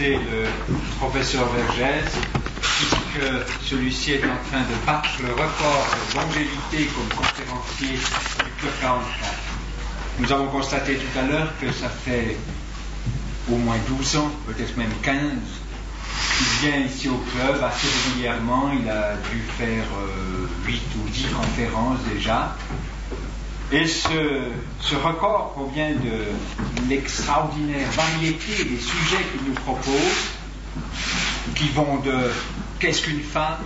le professeur Vergès, puisque celui-ci est en train de battre le record de longévité comme conférencier du Club 44. Nous avons constaté tout à l'heure que ça fait au moins 12 ans, peut-être même 15, qu'il vient ici au club assez régulièrement. Il a dû faire 8 euh, ou 10 conférences déjà. Et ce, record provient de l'extraordinaire variété des sujets qu'il nous propose, qui vont de qu'est-ce qu'une femme,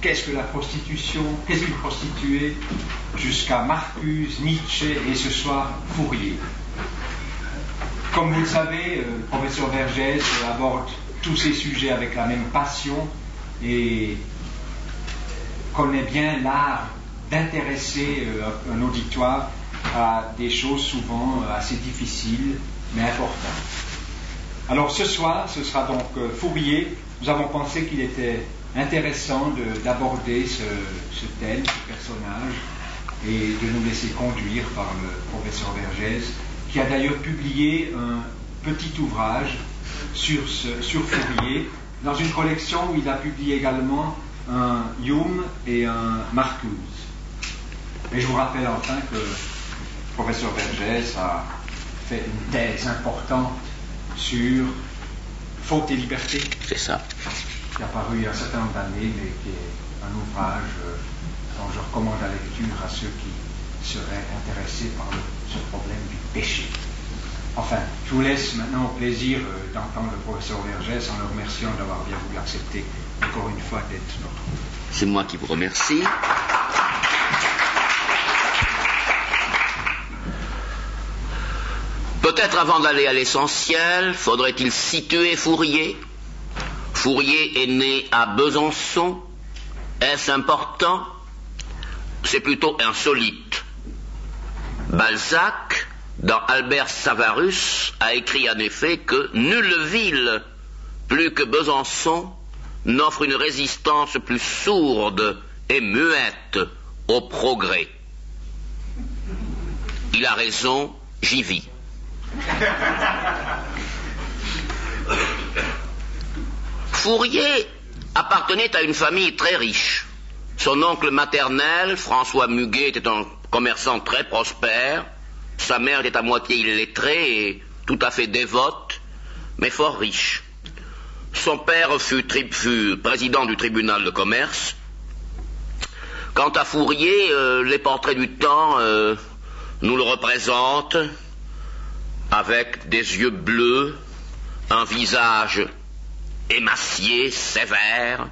qu'est-ce que la prostitution, qu'est-ce qu'une prostituée, jusqu'à Marcuse, Nietzsche et ce soir Fourier. Comme vous le savez, euh, le professeur Vergès aborde tous ces sujets avec la même passion et connaît bien l'art d'intéresser euh, un auditoire à des choses souvent euh, assez difficiles mais importantes. Alors ce soir, ce sera donc Fourier. Nous avons pensé qu'il était intéressant d'aborder ce, ce, thème, ce personnage, et de nous laisser conduire par le professeur Vergès qui a d'ailleurs publié un petit ouvrage sur, sur Fourier, dans une collection où il a publié également un Hume et un Marcuse. Et je vous rappelle enfin que le professeur Vergès a fait une thèse importante sur faute et liberté. C'est ça. Qui a paru il y a un certain nombre d'années, mais qui est un ouvrage euh, dont je recommande la lecture à ceux qui seraient intéressés par ce problème du péché. Enfin, je vous laisse maintenant au plaisir euh, d'entendre le professeur Vergès en le remerciant d'avoir bien voulu accepter encore une fois d'être notre. C'est moi qui vous remercie. Peut-être avant d'aller à l'essentiel, faudrait-il situer Fourier Fourier est né à Besançon. Est-ce important? C'est plutôt insolite. Balzac, dans Albert Savarus, a écrit en effet que nulle ville, plus que Besançon, n'offre une résistance plus sourde et muette au progrès. Il a raison, j'y vis. Fourier appartenait à une famille très riche. Son oncle maternel, François Muguet, était un commerçant très prospère. Sa mère était à moitié illettrée et tout à fait dévote, mais fort riche. Son père fut, président du tribunal de commerce. Quant à Fourier, euh, les portraits du temps euh, nous le représentent avec des yeux bleus, un visage émacié, sévère,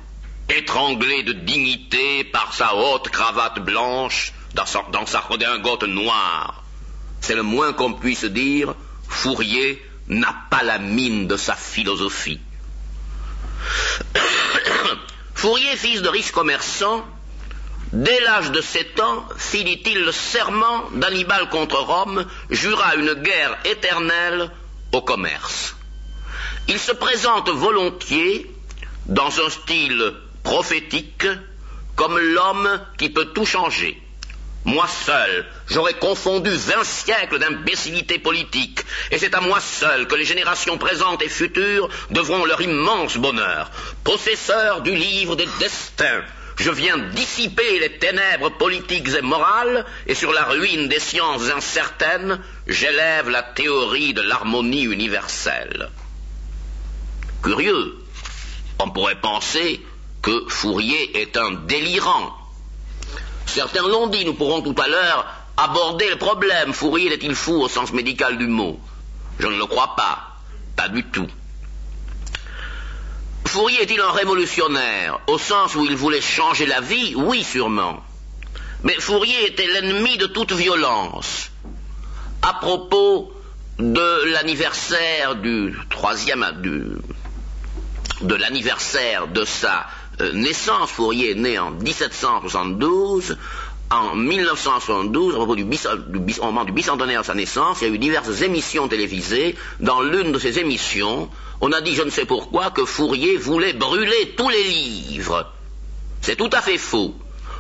étranglé de dignité par sa haute cravate blanche, dans sa, redingote noire. C'est le moins qu'on puisse dire, Fourier n'a pas la mine de sa philosophie. Fourier, fils de riches commerçants, dès l'âge de sept ans, fit-il le serment d'Hannibal contre Rome, jura une guerre éternelle au commerce. Il se présente volontiers, dans un style prophétique, comme l'homme qui peut tout changer. Moi seul, j'aurais confondu vingt siècles d'imbécilité politique, et c'est à moi seul que les générations présentes et futures devront leur immense bonheur. Possesseur du livre des destins, je viens dissiper les ténèbres politiques et morales, et sur la ruine des sciences incertaines, j'élève la théorie de l'harmonie universelle. Curieux, on pourrait penser que Fourier est un délirant, Certains l'ont dit, nous pourrons tout à l'heure aborder le problème. Fourier est-il fou au sens médical du mot? Je ne le crois pas, pas du tout. Fourier est-il un révolutionnaire au sens où il voulait changer la vie? Oui, sûrement. Mais Fourier était l'ennemi de toute violence. À propos de l'anniversaire du troisième, de l'anniversaire de sa euh, naissance, Fourier est né en 1772. En 1972, au, du, moment du bicentenaire de sa naissance, il y a eu diverses émissions télévisées. Dans l'une de ces émissions, on a dit, je ne sais pourquoi, que Fourier voulait brûler tous les livres. C'est tout à fait faux.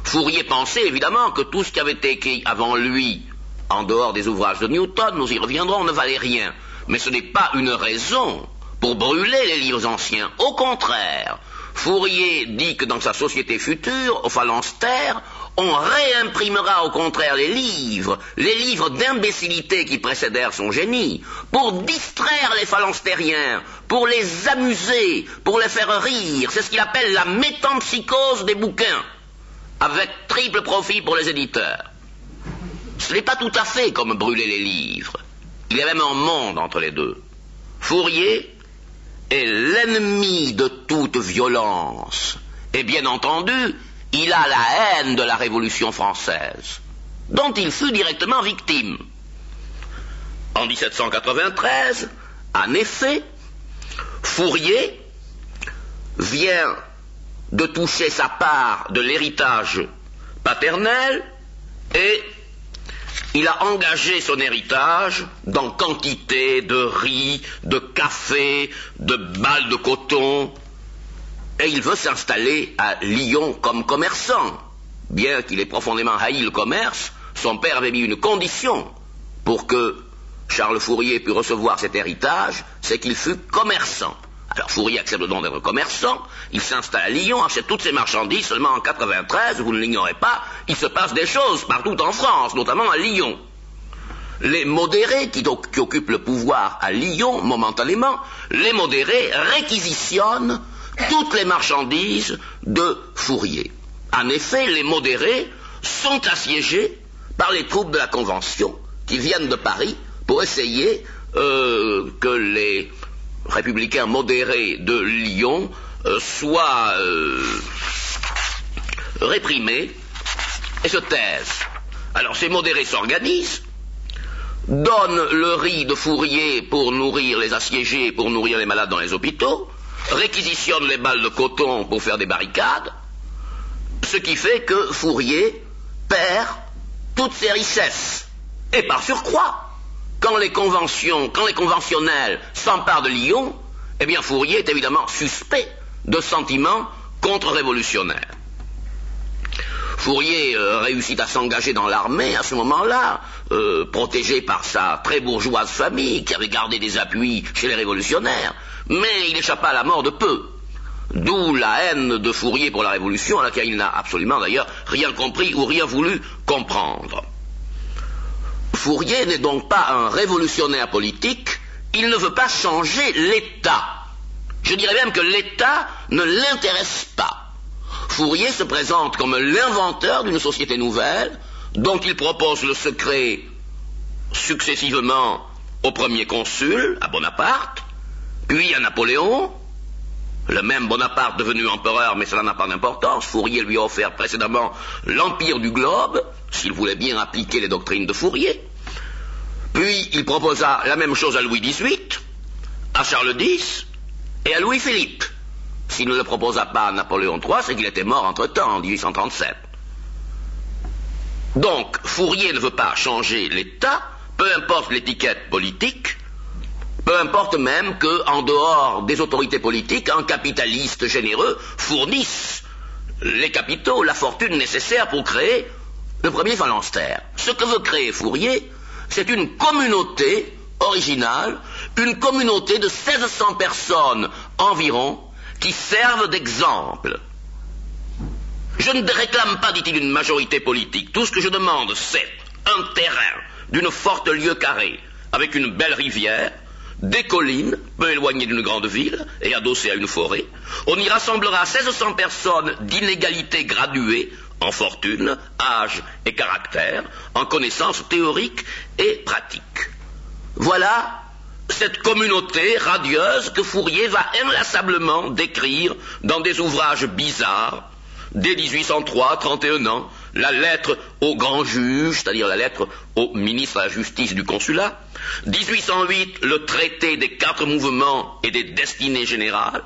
Fourier pensait évidemment que tout ce qui avait été écrit avant lui en dehors des ouvrages de Newton, nous y reviendrons, ne valait rien. Mais ce n'est pas une raison pour brûler les livres anciens. Au contraire, Fourier dit que dans sa société future, au phalanstère, on réimprimera au contraire les livres, les livres d'imbécilité qui précédèrent son génie, pour distraire les phalanstériens, pour les amuser, pour les faire rire. C'est ce qu'il appelle la métampsychose des bouquins, avec triple profit pour les éditeurs. Ce n'est pas tout à fait comme brûler les livres. Il y a même un monde entre les deux. Fourier est l'ennemi de toute violence. Et bien entendu, il a la haine de la Révolution française, dont il fut directement victime. En 1793, en effet, Fourier vient de toucher sa part de l'héritage paternel et il a engagé son héritage dans quantité de riz, de café, de balles de coton, et il veut s'installer à Lyon comme commerçant. Bien qu'il ait profondément haï le commerce, son père avait mis une condition pour que Charles Fourier pût recevoir cet héritage, c'est qu'il fût commerçant. Alors Fourier accepte donc d'être commerçant, il s'installe à Lyon, achète toutes ses marchandises, seulement en 93, vous ne l'ignorez pas, il se passe des choses partout en France, notamment à Lyon. Les modérés qui, qui occupent le pouvoir à Lyon momentanément, les modérés réquisitionnent toutes les marchandises de Fourier. En effet, les modérés sont assiégés par les troupes de la Convention qui viennent de Paris pour essayer euh, que les républicains modérés de Lyon euh, soient euh, réprimés et se taisent. Alors ces modérés s'organisent, donnent le riz de Fourier pour nourrir les assiégés, pour nourrir les malades dans les hôpitaux, réquisitionne les balles de coton pour faire des barricades, ce qui fait que Fourier perd toutes ses richesses. Et par surcroît, quand les conventionnels s'emparent de Lyon, eh bien Fourier est évidemment suspect de sentiments contre-révolutionnaires. Fourier euh, réussit à s'engager dans l'armée à ce moment-là, euh, protégé par sa très bourgeoise famille qui avait gardé des appuis chez les révolutionnaires, mais il échappa à la mort de peu. D'où la haine de Fourier pour la Révolution, à laquelle il n'a absolument d'ailleurs rien compris ou rien voulu comprendre. Fourier n'est donc pas un révolutionnaire politique, il ne veut pas changer l'État. Je dirais même que l'État ne l'intéresse pas. Fourier se présente comme l'inventeur d'une société nouvelle dont il propose le secret successivement au premier consul, à Bonaparte, puis à Napoléon, le même Bonaparte devenu empereur, mais cela n'a pas d'importance. Fourier lui a offert précédemment l'empire du globe, s'il voulait bien appliquer les doctrines de Fourier. Puis il proposa la même chose à Louis XVIII, à Charles X et à Louis-Philippe. S'il ne le proposa pas à Napoléon III, c'est qu'il était mort entre-temps, en 1837. Donc, Fourier ne veut pas changer l'État, peu importe l'étiquette politique, peu importe même qu'en dehors des autorités politiques, un capitaliste généreux fournisse les capitaux, la fortune nécessaire pour créer le premier phalanstère. Ce que veut créer Fourier, c'est une communauté originale, une communauté de 1600 personnes environ, qui servent d'exemple. Je ne réclame pas, dit-il, une majorité politique. Tout ce que je demande, c'est un terrain d'une forte lieue carrée, avec une belle rivière, des collines, peu éloignées d'une grande ville et adossées à une forêt. On y rassemblera 1600 personnes d'inégalité graduée en fortune, âge et caractère, en connaissances théoriques et pratiques. Voilà cette communauté radieuse que Fourier va inlassablement décrire dans des ouvrages bizarres, dès 1803, 31 ans, la lettre au grand juge, c'est-à-dire la lettre au ministre de la Justice du Consulat, 1808, le traité des quatre mouvements et des destinées générales,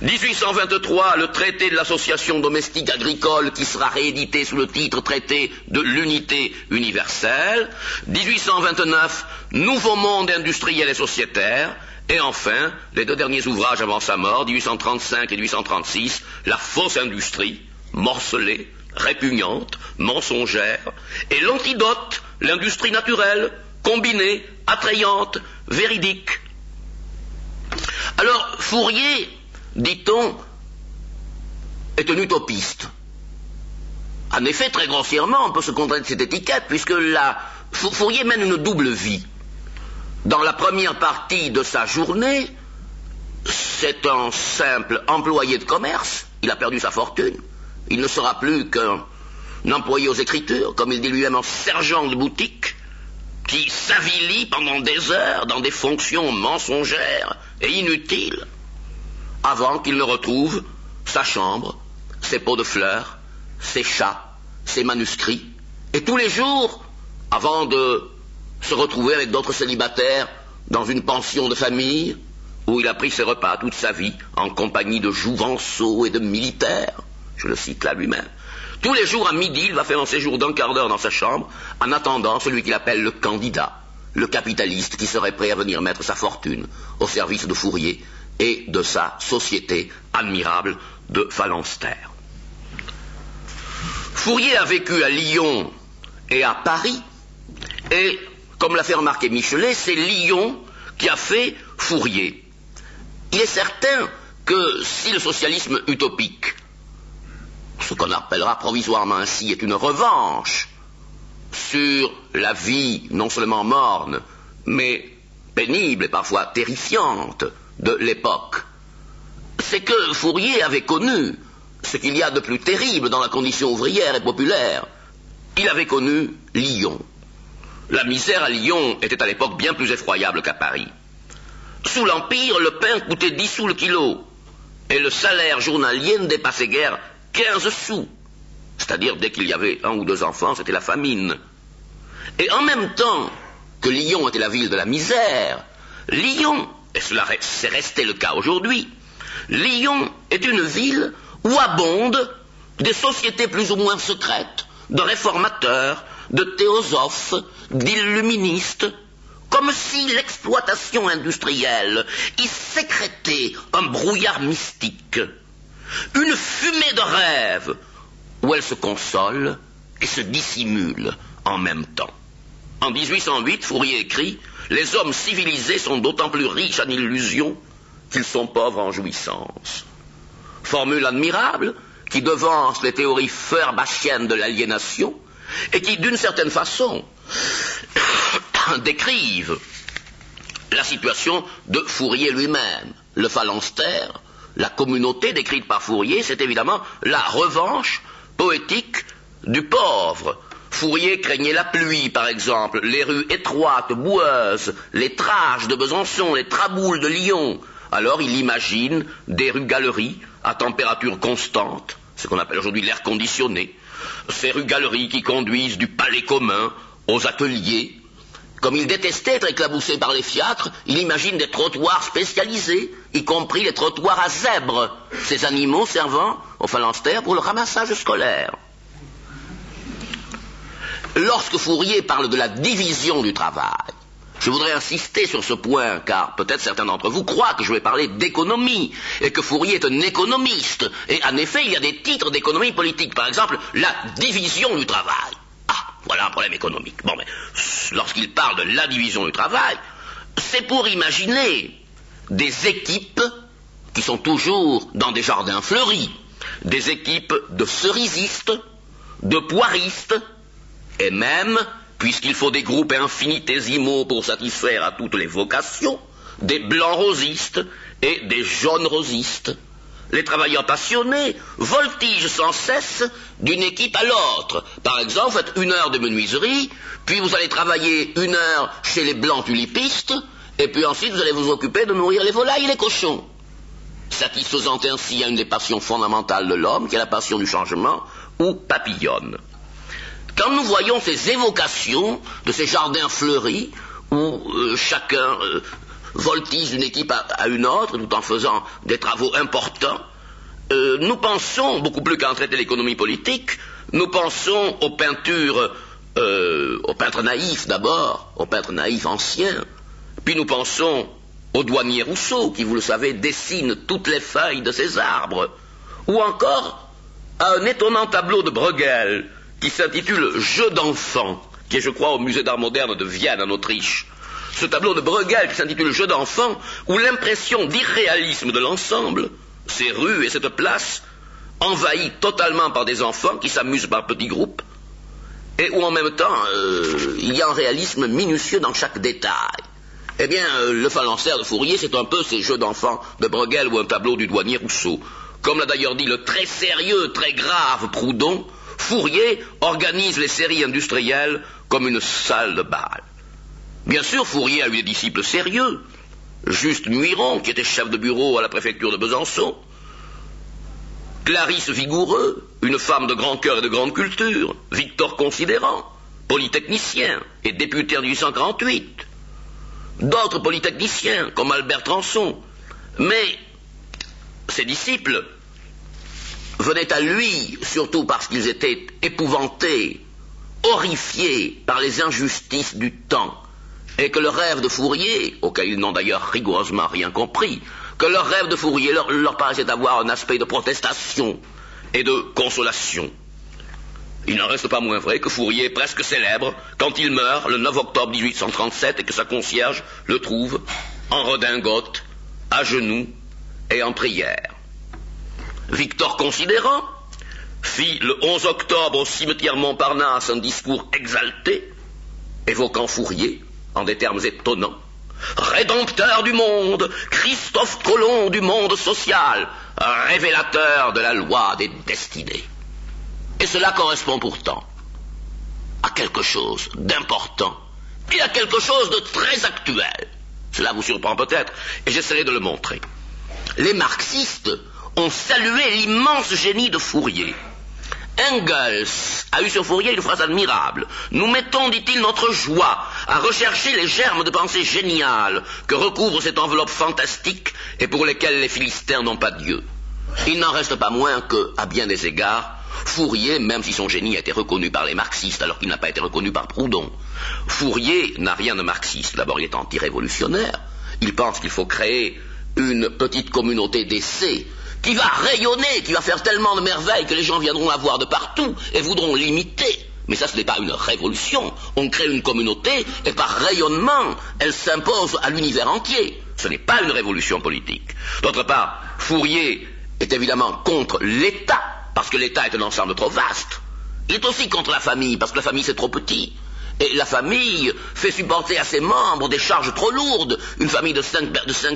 1823, le traité de l'association domestique agricole qui sera réédité sous le titre traité de l'unité universelle. 1829, nouveau monde industriel et sociétaire. Et enfin, les deux derniers ouvrages avant sa mort, 1835 et 1836, la fausse industrie, morcelée, répugnante, mensongère, et l'antidote l'industrie naturelle, combinée, attrayante, véridique. Alors, Fourier, dit-on, est un utopiste. En effet, très grossièrement, on peut se contenter de cette étiquette, puisque là, Fourier mène une double vie. Dans la première partie de sa journée, c'est un simple employé de commerce, il a perdu sa fortune, il ne sera plus qu'un employé aux écritures, comme il dit lui-même, un sergent de boutique, qui s'avilit pendant des heures dans des fonctions mensongères et inutiles, avant qu'il ne retrouve sa chambre, ses pots de fleurs, ses chats, ses manuscrits, et tous les jours, avant de se retrouver avec d'autres célibataires dans une pension de famille, où il a pris ses repas toute sa vie en compagnie de jouvenceaux et de militaires, je le cite là lui-même. Tous les jours à midi, il va faire un séjour d'un quart d'heure dans sa chambre, en attendant celui qu'il appelle le candidat, le capitaliste qui serait prêt à venir mettre sa fortune au service de Fourier et de sa société admirable de phalanstères. Fourier a vécu à Lyon et à Paris, et, comme l'a fait remarquer Michelet, c'est Lyon qui a fait Fourier. Il est certain que si le socialisme utopique, ce qu'on appellera provisoirement ainsi, est une revanche sur la vie non seulement morne, mais pénible et parfois terrifiante de l'époque, c'est que Fourier avait connu ce qu'il y a de plus terrible dans la condition ouvrière et populaire. Il avait connu Lyon. La misère à Lyon était à l'époque bien plus effroyable qu'à Paris. Sous l'Empire, le pain coûtait 10 sous le kilo, et le salaire journalier ne dépassait guère 15 sous. C'est-à-dire, dès qu'il y avait un ou deux enfants, c'était la famine. Et en même temps que Lyon était la ville de la misère, Lyon, et cela c'est resté le cas aujourd'hui, Lyon est une ville où abondent des sociétés plus ou moins secrètes, de réformateurs, de théosophes, d'illuministes, comme si l'exploitation industrielle y sécrétait un brouillard mystique, une fumée de rêve où elle se console et se dissimule en même temps. En 1808, Fourier écrit Les hommes civilisés sont d'autant plus riches en illusions qu'ils sont pauvres en jouissances. Formule admirable qui devance les théories feurbachiennes de l'aliénation et qui, d'une certaine façon, décrivent la situation de Fourier lui-même. Le phalanstère, la communauté décrite par Fourier, c'est évidemment la revanche poétique du pauvre. Fourier craignait la pluie, par exemple, les rues étroites, boueuses, les trages de Besançon, les traboules de Lyon. Alors il imagine des rues-galeries à température constante, ce qu'on appelle aujourd'hui l'air conditionné, ces rues-galeries qui conduisent du palais commun aux ateliers. Comme il détestait être éclaboussé par les fiacres, il imagine des trottoirs spécialisés, y compris les trottoirs à zèbres, ces animaux servant aux phalanstères pour le ramassage scolaire. Lorsque Fourier parle de la division du travail, je voudrais insister sur ce point, car peut-être certains d'entre vous croient que je vais parler d'économie, et que Fourier est un économiste. Et en effet, il y a des titres d'économie politique. Par exemple, la division du travail. Ah, voilà un problème économique. Bon, mais lorsqu'il parle de la division du travail, c'est pour imaginer des équipes qui sont toujours dans des jardins fleuris, des équipes de cerisistes, de poiristes, et même puisqu'il faut des groupes infinitésimaux pour satisfaire à toutes les vocations, des blancs rosistes et des jaunes rosistes. Les travailleurs passionnés voltigent sans cesse d'une équipe à l'autre. Par exemple, faites une heure de menuiserie, puis vous allez travailler une heure chez les blancs tulipistes, et puis ensuite vous allez vous occuper de nourrir les volailles et les cochons. Satisfaisant ainsi à une des passions fondamentales de l'homme, qui est la passion du changement, ou papillonne. Quand nous voyons ces évocations de ces jardins fleuris où euh, chacun euh, voltige d'une équipe à, une autre tout en faisant des travaux importants, euh, nous pensons, beaucoup plus qu'à en traiter l'économie politique, nous pensons aux peintures, aux peintres naïfs d'abord, aux peintres naïfs anciens, puis nous pensons au douanier Rousseau, qui, vous le savez, dessine toutes les feuilles de ces arbres, ou encore à un étonnant tableau de Bruegel, qui s'intitule Jeu d'enfant qui est, je crois, au musée d'art moderne de Vienne, en Autriche. Ce tableau de Bruegel qui s'intitule Jeu d'enfant, où l'impression d'irréalisme de l'ensemble, ces rues et cette place, envahies totalement par des enfants qui s'amusent par petits groupes, et où en même temps euh, il y a un réalisme minutieux dans chaque détail. Eh bien, euh, le phalanstère de Fourier, c'est un peu ces jeux d'enfants de Bruegel ou un tableau du douanier Rousseau. Comme l'a d'ailleurs dit le très sérieux, très grave Proudhon, Fourier organise les séries industrielles comme une salle de bal. Bien sûr, Fourier a eu des disciples sérieux. Juste Muiron, qui était chef de bureau à la préfecture de Besançon. Clarisse Vigoureux, une femme de grand cœur et de grande culture. Victor Considérant, polytechnicien et député en 1848 d'autres polytechniciens, comme Albert Transon. Mais ses disciples venaient à lui, surtout parce qu'ils étaient épouvantés, horrifiés par les injustices du temps, et que le rêve de Fourier, auquel ils n'ont d'ailleurs rigoureusement rien compris, que leur rêve de Fourier leur, leur paraissait d'avoir un aspect de protestation et de consolation. Il n'en reste pas moins vrai que Fourier est presque célèbre quand il meurt le 9 octobre 1837 et que sa concierge le trouve en redingote, à genoux et en prière. Victor Considérant fit le 11 octobre au cimetière Montparnasse un discours exalté, évoquant Fourier en des termes étonnants. Rédempteur du monde, Christophe Colomb du monde social, révélateur de la loi des destinées. Et cela correspond pourtant à quelque chose d'important et à quelque chose de très actuel. Cela vous surprend peut-être, et j'essaierai de le montrer. Les marxistes ont salué l'immense génie de Fourier. Engels a eu sur Fourier une phrase admirable. Nous mettons, dit-il, notre joie à rechercher les germes de pensée géniales que recouvre cette enveloppe fantastique et pour lesquelles les Philistins n'ont pas Dieu. Il n'en reste pas moins que, à bien des égards, Fourier, même si son génie a été reconnu par les marxistes alors qu'il n'a pas été reconnu par Proudhon, Fourier n'a rien de marxiste. D'abord, il est anti-révolutionnaire. Il pense qu'il faut créer une petite communauté d'essais qui va rayonner, qui va faire tellement de merveilles que les gens viendront la voir de partout et voudront l'imiter. Mais ça, ce n'est pas une révolution. On crée une communauté et par rayonnement, elle s'impose à l'univers entier. Ce n'est pas une révolution politique. D'autre part, Fourier est évidemment contre l'État parce que l'État est un ensemble trop vaste. Il est aussi contre la famille, parce que la famille c'est trop petit. Et la famille fait supporter à ses membres des charges trop lourdes. Une famille de cinq,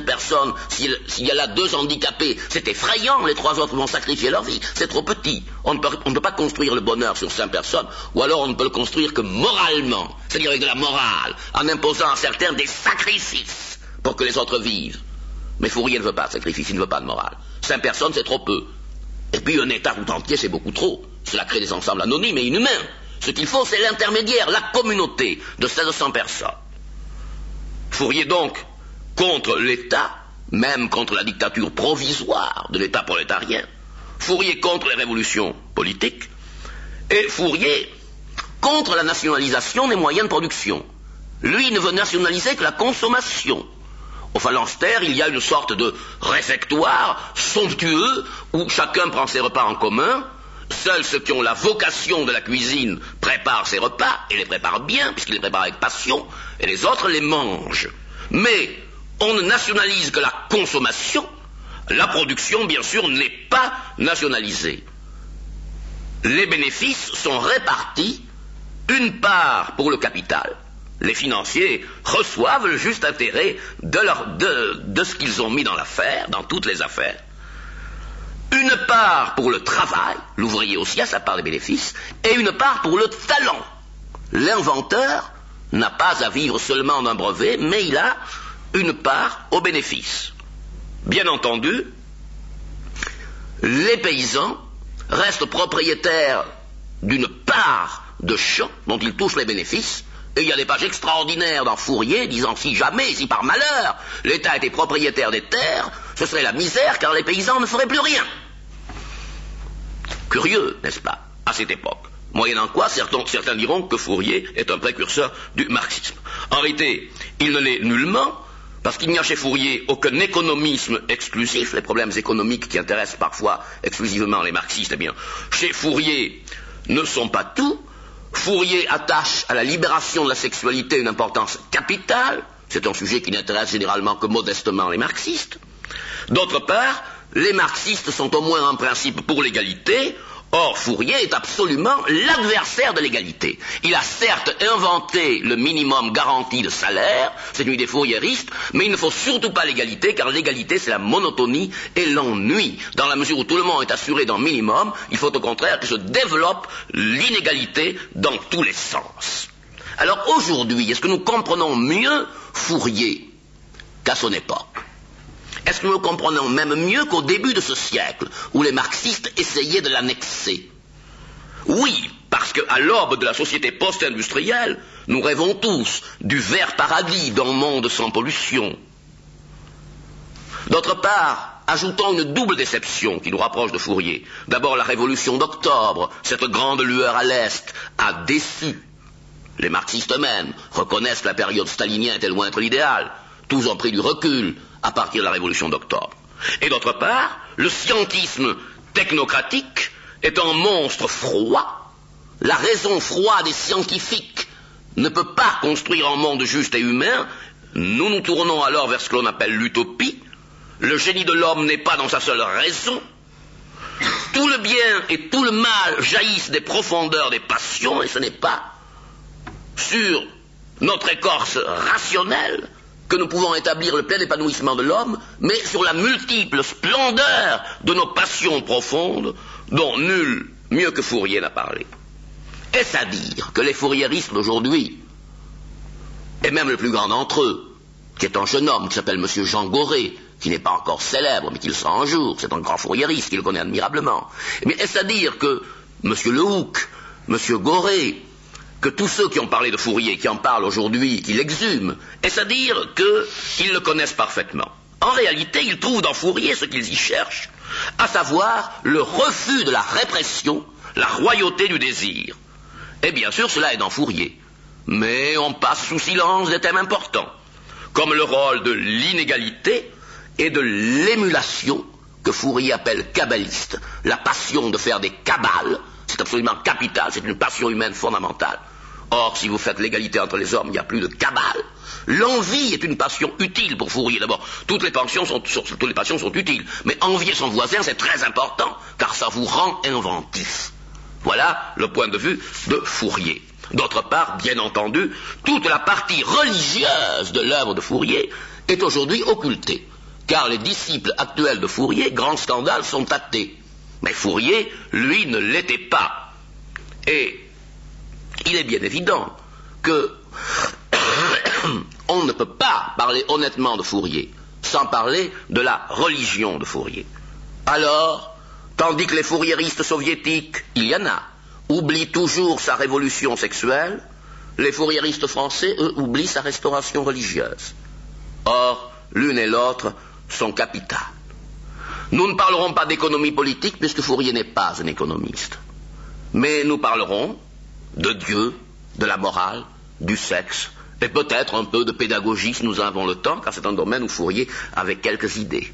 personnes, s'il y a là deux handicapés, c'est effrayant. Les trois autres vont sacrifier leur vie. C'est trop petit. On ne, peut, pas construire le bonheur sur cinq personnes, ou alors on ne peut le construire que moralement, c'est-à-dire avec de la morale, en imposant à certains des sacrifices pour que les autres vivent. Mais Fourier ne veut pas de sacrifice, il ne veut pas de morale. Cinq personnes, c'est trop peu. Et puis un État tout entier, c'est beaucoup trop. Cela crée des ensembles anonymes et inhumains. Ce qu'il faut, c'est l'intermédiaire, la communauté de 1600 personnes. Fourier donc contre l'État, même contre la dictature provisoire de l'État prolétarien. Fourier contre les révolutions politiques. Et Fourier contre la nationalisation des moyens de production. Lui ne veut nationaliser que la consommation. Au phalanstère, il y a une sorte de réfectoire somptueux où chacun prend ses repas en commun. Seuls ceux qui ont la vocation de la cuisine préparent ses repas et les préparent bien, puisqu'ils les préparent avec passion, et les autres les mangent. Mais on ne nationalise que la consommation. La production, bien sûr, n'est pas nationalisée. Les bénéfices sont répartis, une part pour le capital, les financiers reçoivent le juste intérêt de, ce qu'ils ont mis dans l'affaire, dans toutes les affaires. Une part pour le travail, l'ouvrier aussi a sa part des bénéfices, et une part pour le talent. L'inventeur n'a pas à vivre seulement d'un brevet, mais il a une part au bénéfice. Bien entendu, les paysans restent propriétaires d'une part de champs dont ils touchent les bénéfices, et il y a des pages extraordinaires dans Fourier disant si jamais, si par malheur, l'État était propriétaire des terres, ce serait la misère car les paysans ne feraient plus rien. Curieux, n'est-ce pas, à cette époque. Moyennant quoi, certains, diront que Fourier est un précurseur du marxisme. En réalité, il ne l'est nullement, parce qu'il n'y a chez Fourier aucun économisme exclusif, les problèmes économiques qui intéressent parfois exclusivement les marxistes, eh bien, chez Fourier ne sont pas tout, Fourier attache à la libération de la sexualité une importance capitale. C'est un sujet qui n'intéresse généralement que modestement les marxistes. D'autre part, les marxistes sont au moins en principe pour l'égalité, Or, Fourier est absolument l'adversaire de l'égalité. Il a certes inventé le minimum garanti de salaire, c'est une idée fourriériste, mais il ne faut surtout pas l'égalité, car l'égalité, c'est la monotonie et l'ennui. Dans la mesure où tout le monde est assuré d'un minimum, il faut au contraire que se développe l'inégalité dans tous les sens. Alors aujourd'hui, est-ce que nous comprenons mieux Fourier qu'à son époque? Est-ce que nous comprenons même mieux qu'au début de ce siècle, où les marxistes essayaient de l'annexer? Oui, parce qu'à l'aube de la société post-industrielle, nous rêvons tous du vert paradis d'un monde sans pollution. D'autre part, ajoutons une double déception qui nous rapproche de Fourier. D'abord, la révolution d'octobre, cette grande lueur à l'Est, a déçu. Les marxistes eux-mêmes reconnaissent que la période stalinienne était loin d'être l'idéal. Tous ont pris du recul, à partir de la révolution d'octobre. Et d'autre part, le scientisme technocratique est un monstre froid. La raison froide et scientifique ne peut pas construire un monde juste et humain. Nous nous tournons alors vers ce que l'on appelle l'utopie. Le génie de l'homme n'est pas dans sa seule raison. Tout le bien et tout le mal jaillissent des profondeurs des passions et ce n'est pas sur notre écorce rationnelle que nous pouvons établir le plein épanouissement de l'homme, mais sur la multiple splendeur de nos passions profondes, dont nul mieux que Fourier n'a parlé. Est-ce à dire que les fourriéristes d'aujourd'hui, et même le plus grand d'entre eux, qui est un jeune homme qui s'appelle M. Jean Goré, qui n'est pas encore célèbre, mais qui le sera un jour, c'est un grand fourriériste qui le connaît admirablement. Mais est-ce à dire que M. Lehoucq, M. Goré, que tous ceux qui ont parlé de Fourier, qui en parlent aujourd'hui, qui l'exhument, est à dire qu'ils le connaissent parfaitement? En réalité, ils trouvent dans Fourier ce qu'ils y cherchent, à savoir le refus de la répression, la royauté du désir. Et bien sûr, cela est dans Fourier. Mais on passe sous silence des thèmes importants, comme le rôle de l'inégalité et de l'émulation, que Fourier appelle kabbaliste, la passion de faire des cabales, c'est absolument capital, c'est une passion humaine fondamentale. Or, si vous faites l'égalité entre les hommes, il n'y a plus de cabale. L'envie est une passion utile pour Fourier. D'abord, toutes les passions sont, toutes les passions sont utiles. Mais envier son voisin, c'est très important, car ça vous rend inventif. Voilà le point de vue de Fourier. D'autre part, bien entendu, toute la partie religieuse de l'œuvre de Fourier est aujourd'hui occultée. Car les disciples actuels de Fourier, grand scandale, sont athées. Mais Fourier, lui, ne l'était pas. Et il est bien évident que on ne peut pas parler honnêtement de Fourier sans parler de la religion de Fourier. Alors, tandis que les fourriéristes soviétiques, il y en a, oublient toujours sa révolution sexuelle, les fourriéristes français, eux, oublient sa restauration religieuse. Or, l'une et l'autre sont capitales. Nous ne parlerons pas d'économie politique puisque Fourier n'est pas un économiste. Mais nous parlerons de Dieu, de la morale, du sexe, et peut-être un peu de pédagogie si nous en avons le temps, car c'est un domaine où Fourier avait quelques idées.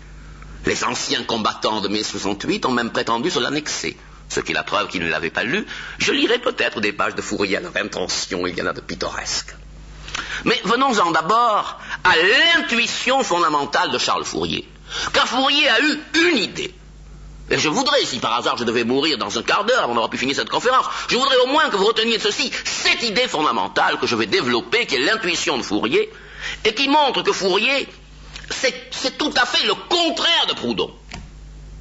Les anciens combattants de mai 68 ont même prétendu se l'annexer, ce qui est la preuve qu'ils ne l'avaient pas lu. Je lirai peut-être des pages de Fourier à leur intention, il y en a de pittoresques. Mais venons-en d'abord à l'intuition fondamentale de Charles Fourier. Car Fourier a eu une idée, et je voudrais, si par hasard je devais mourir dans un quart d'heure avant d'avoir pu finir cette conférence, je voudrais au moins que vous reteniez ceci, cette idée fondamentale que je vais développer, qui est l'intuition de Fourier, et qui montre que Fourier, c'est tout à fait le contraire de Proudhon.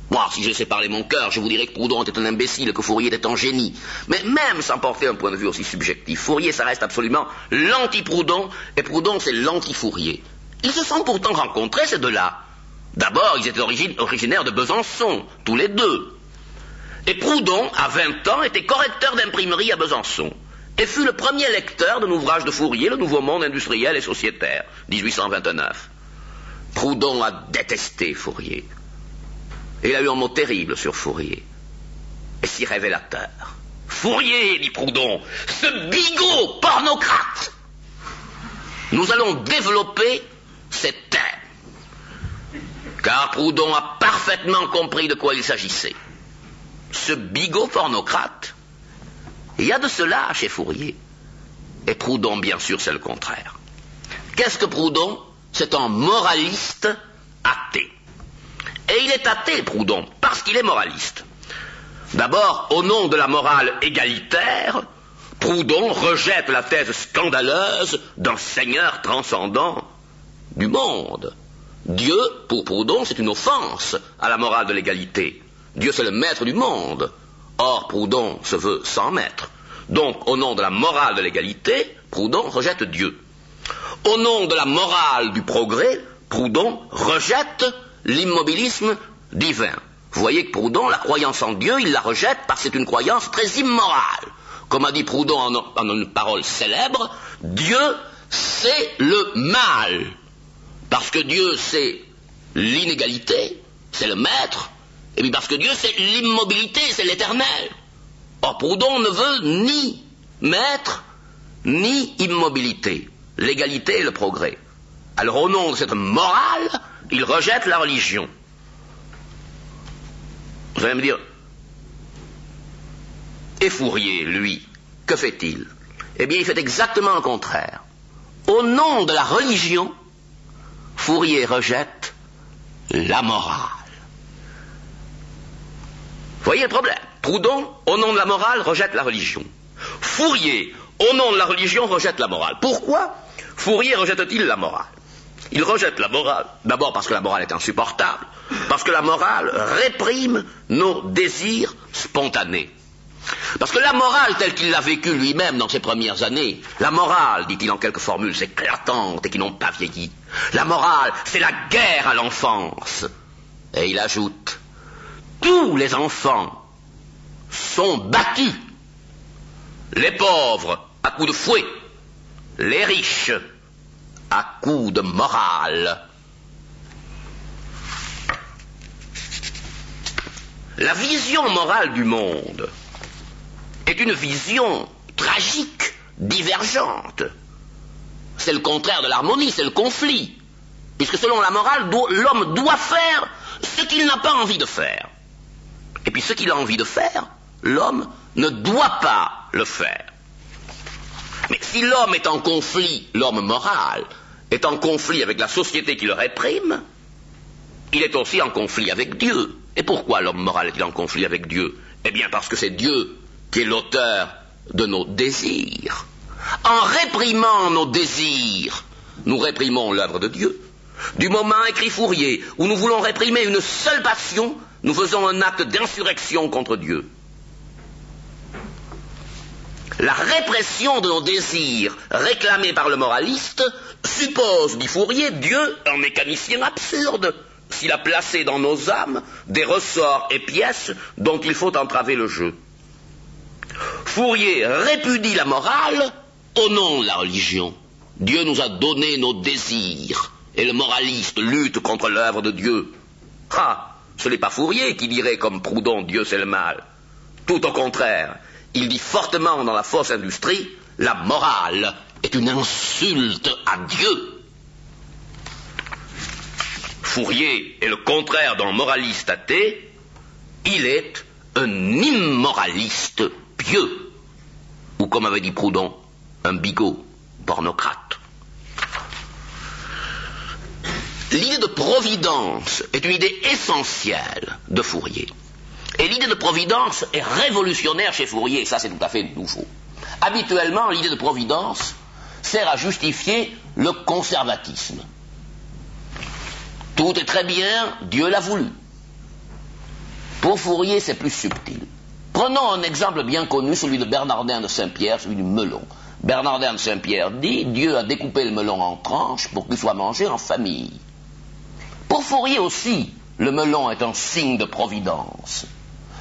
Moi, si je laissais parler mon cœur, je vous dirais que Proudhon était un imbécile, que Fourier était un génie. Mais même sans porter un point de vue aussi subjectif, Fourier, ça reste absolument l'anti-Proudhon, et Proudhon, c'est l'anti-Fourier. Ils se sont pourtant rencontrés, ces deux-là. D'abord, ils étaient originaires de Besançon, tous les deux. Et Proudhon, à 20 ans, était correcteur d'imprimerie à Besançon et fut le premier lecteur d'un ouvrage de Fourier, Le Nouveau Monde industriel et sociétaire, 1829. Proudhon a détesté Fourier. Il a eu un mot terrible sur Fourier, et si révélateur. Fourier, dit Proudhon, ce bigot pornocrate. Nous allons développer cette thème car Proudhon a parfaitement compris de quoi il s'agissait. Ce bigot pornocrate Il y a de cela chez Fourier. Et Proudhon, bien sûr, c'est le contraire. Qu'est-ce que Proudhon? C'est un moraliste athée. Et il est athée, Proudhon, parce qu'il est moraliste. D'abord, au nom de la morale égalitaire, Proudhon rejette la thèse scandaleuse d'un Seigneur transcendant du monde. Dieu, pour Proudhon, c'est une offense à la morale de l'égalité. Dieu, c'est le maître du monde. Or, Proudhon se veut sans maître. Donc, au nom de la morale de l'égalité, Proudhon rejette Dieu. Au nom de la morale du progrès, Proudhon rejette l'immobilisme divin. Vous voyez que Proudhon, la croyance en Dieu, il la rejette parce que c'est une croyance très immorale. Comme a dit Proudhon en, une parole célèbre, Dieu, c'est le mal. Parce que Dieu, c'est l'inégalité, c'est le maître, et puis parce que Dieu, c'est l'immobilité, c'est l'éternel. Or, Proudhon ne veut ni maître, ni immobilité, l'égalité et le progrès. Alors, au nom de cette morale, il rejette la religion. Vous allez me dire, et Fourier, lui, que fait-il? Eh bien, il fait exactement le contraire. Au nom de la religion, Fourier rejette la morale. Voyez le problème Proudhon, au nom de la morale, rejette la religion. Fourier, au nom de la religion, rejette la morale. Pourquoi Fourier rejette-t-il la morale Il rejette la morale, d'abord parce que la morale est insupportable, parce que la morale réprime nos désirs spontanés. Parce que la morale telle qu'il l'a vécue lui-même dans ses premières années, la morale, dit-il en quelques formules éclatantes et qui n'ont pas vieilli, la morale, c'est la guerre à l'enfance. Et il ajoute, tous les enfants sont battus. Les pauvres à coups de fouet, les riches à coups de morale. La vision morale du monde est une vision tragique, divergente. C'est le contraire de l'harmonie, c'est le conflit. Puisque selon la morale, l'homme doit faire ce qu'il n'a pas envie de faire. Et puis ce qu'il a envie de faire, l'homme ne doit pas le faire. Mais si l'homme est en conflit, l'homme moral, est en conflit avec la société qui le réprime, il est aussi en conflit avec Dieu. Et pourquoi l'homme moral est-il en conflit avec Dieu? Eh bien parce que c'est Dieu qui est l'auteur de nos désirs. En réprimant nos désirs, nous réprimons l'œuvre de Dieu. Du moment, écrit Fourier, où nous voulons réprimer une seule passion, nous faisons un acte d'insurrection contre Dieu. La répression de nos désirs réclamés par le moraliste suppose, dit Fourier, Dieu un mécanicien absurde, s'il a placé dans nos âmes des ressorts et pièces dont il faut entraver le jeu. Fourier répudie la morale au nom de la religion. Dieu nous a donné nos désirs, et le moraliste lutte contre l'œuvre de Dieu. Ah, ce n'est pas Fourier qui dirait comme Proudhon Dieu c'est le mal. Tout au contraire, il dit fortement dans la fausse industrie, la morale est une insulte à Dieu. Fourier est le contraire d'un moraliste athée, il est un immoraliste pieux, ou comme avait dit Proudhon, un bigot pornocrate. L'idée de providence est une idée essentielle de Fourier. Et l'idée de providence est révolutionnaire chez Fourier, ça c'est tout à fait nouveau. Habituellement, l'idée de providence sert à justifier le conservatisme. Tout est très bien, Dieu l'a voulu. Pour Fourier, c'est plus subtil. Prenons un exemple bien connu, celui de Bernardin de Saint-Pierre, celui du melon. Bernardin de Saint-Pierre dit Dieu a découpé le melon en tranches pour qu'il soit mangé en famille. Pour Fourier aussi, le melon est un signe de providence.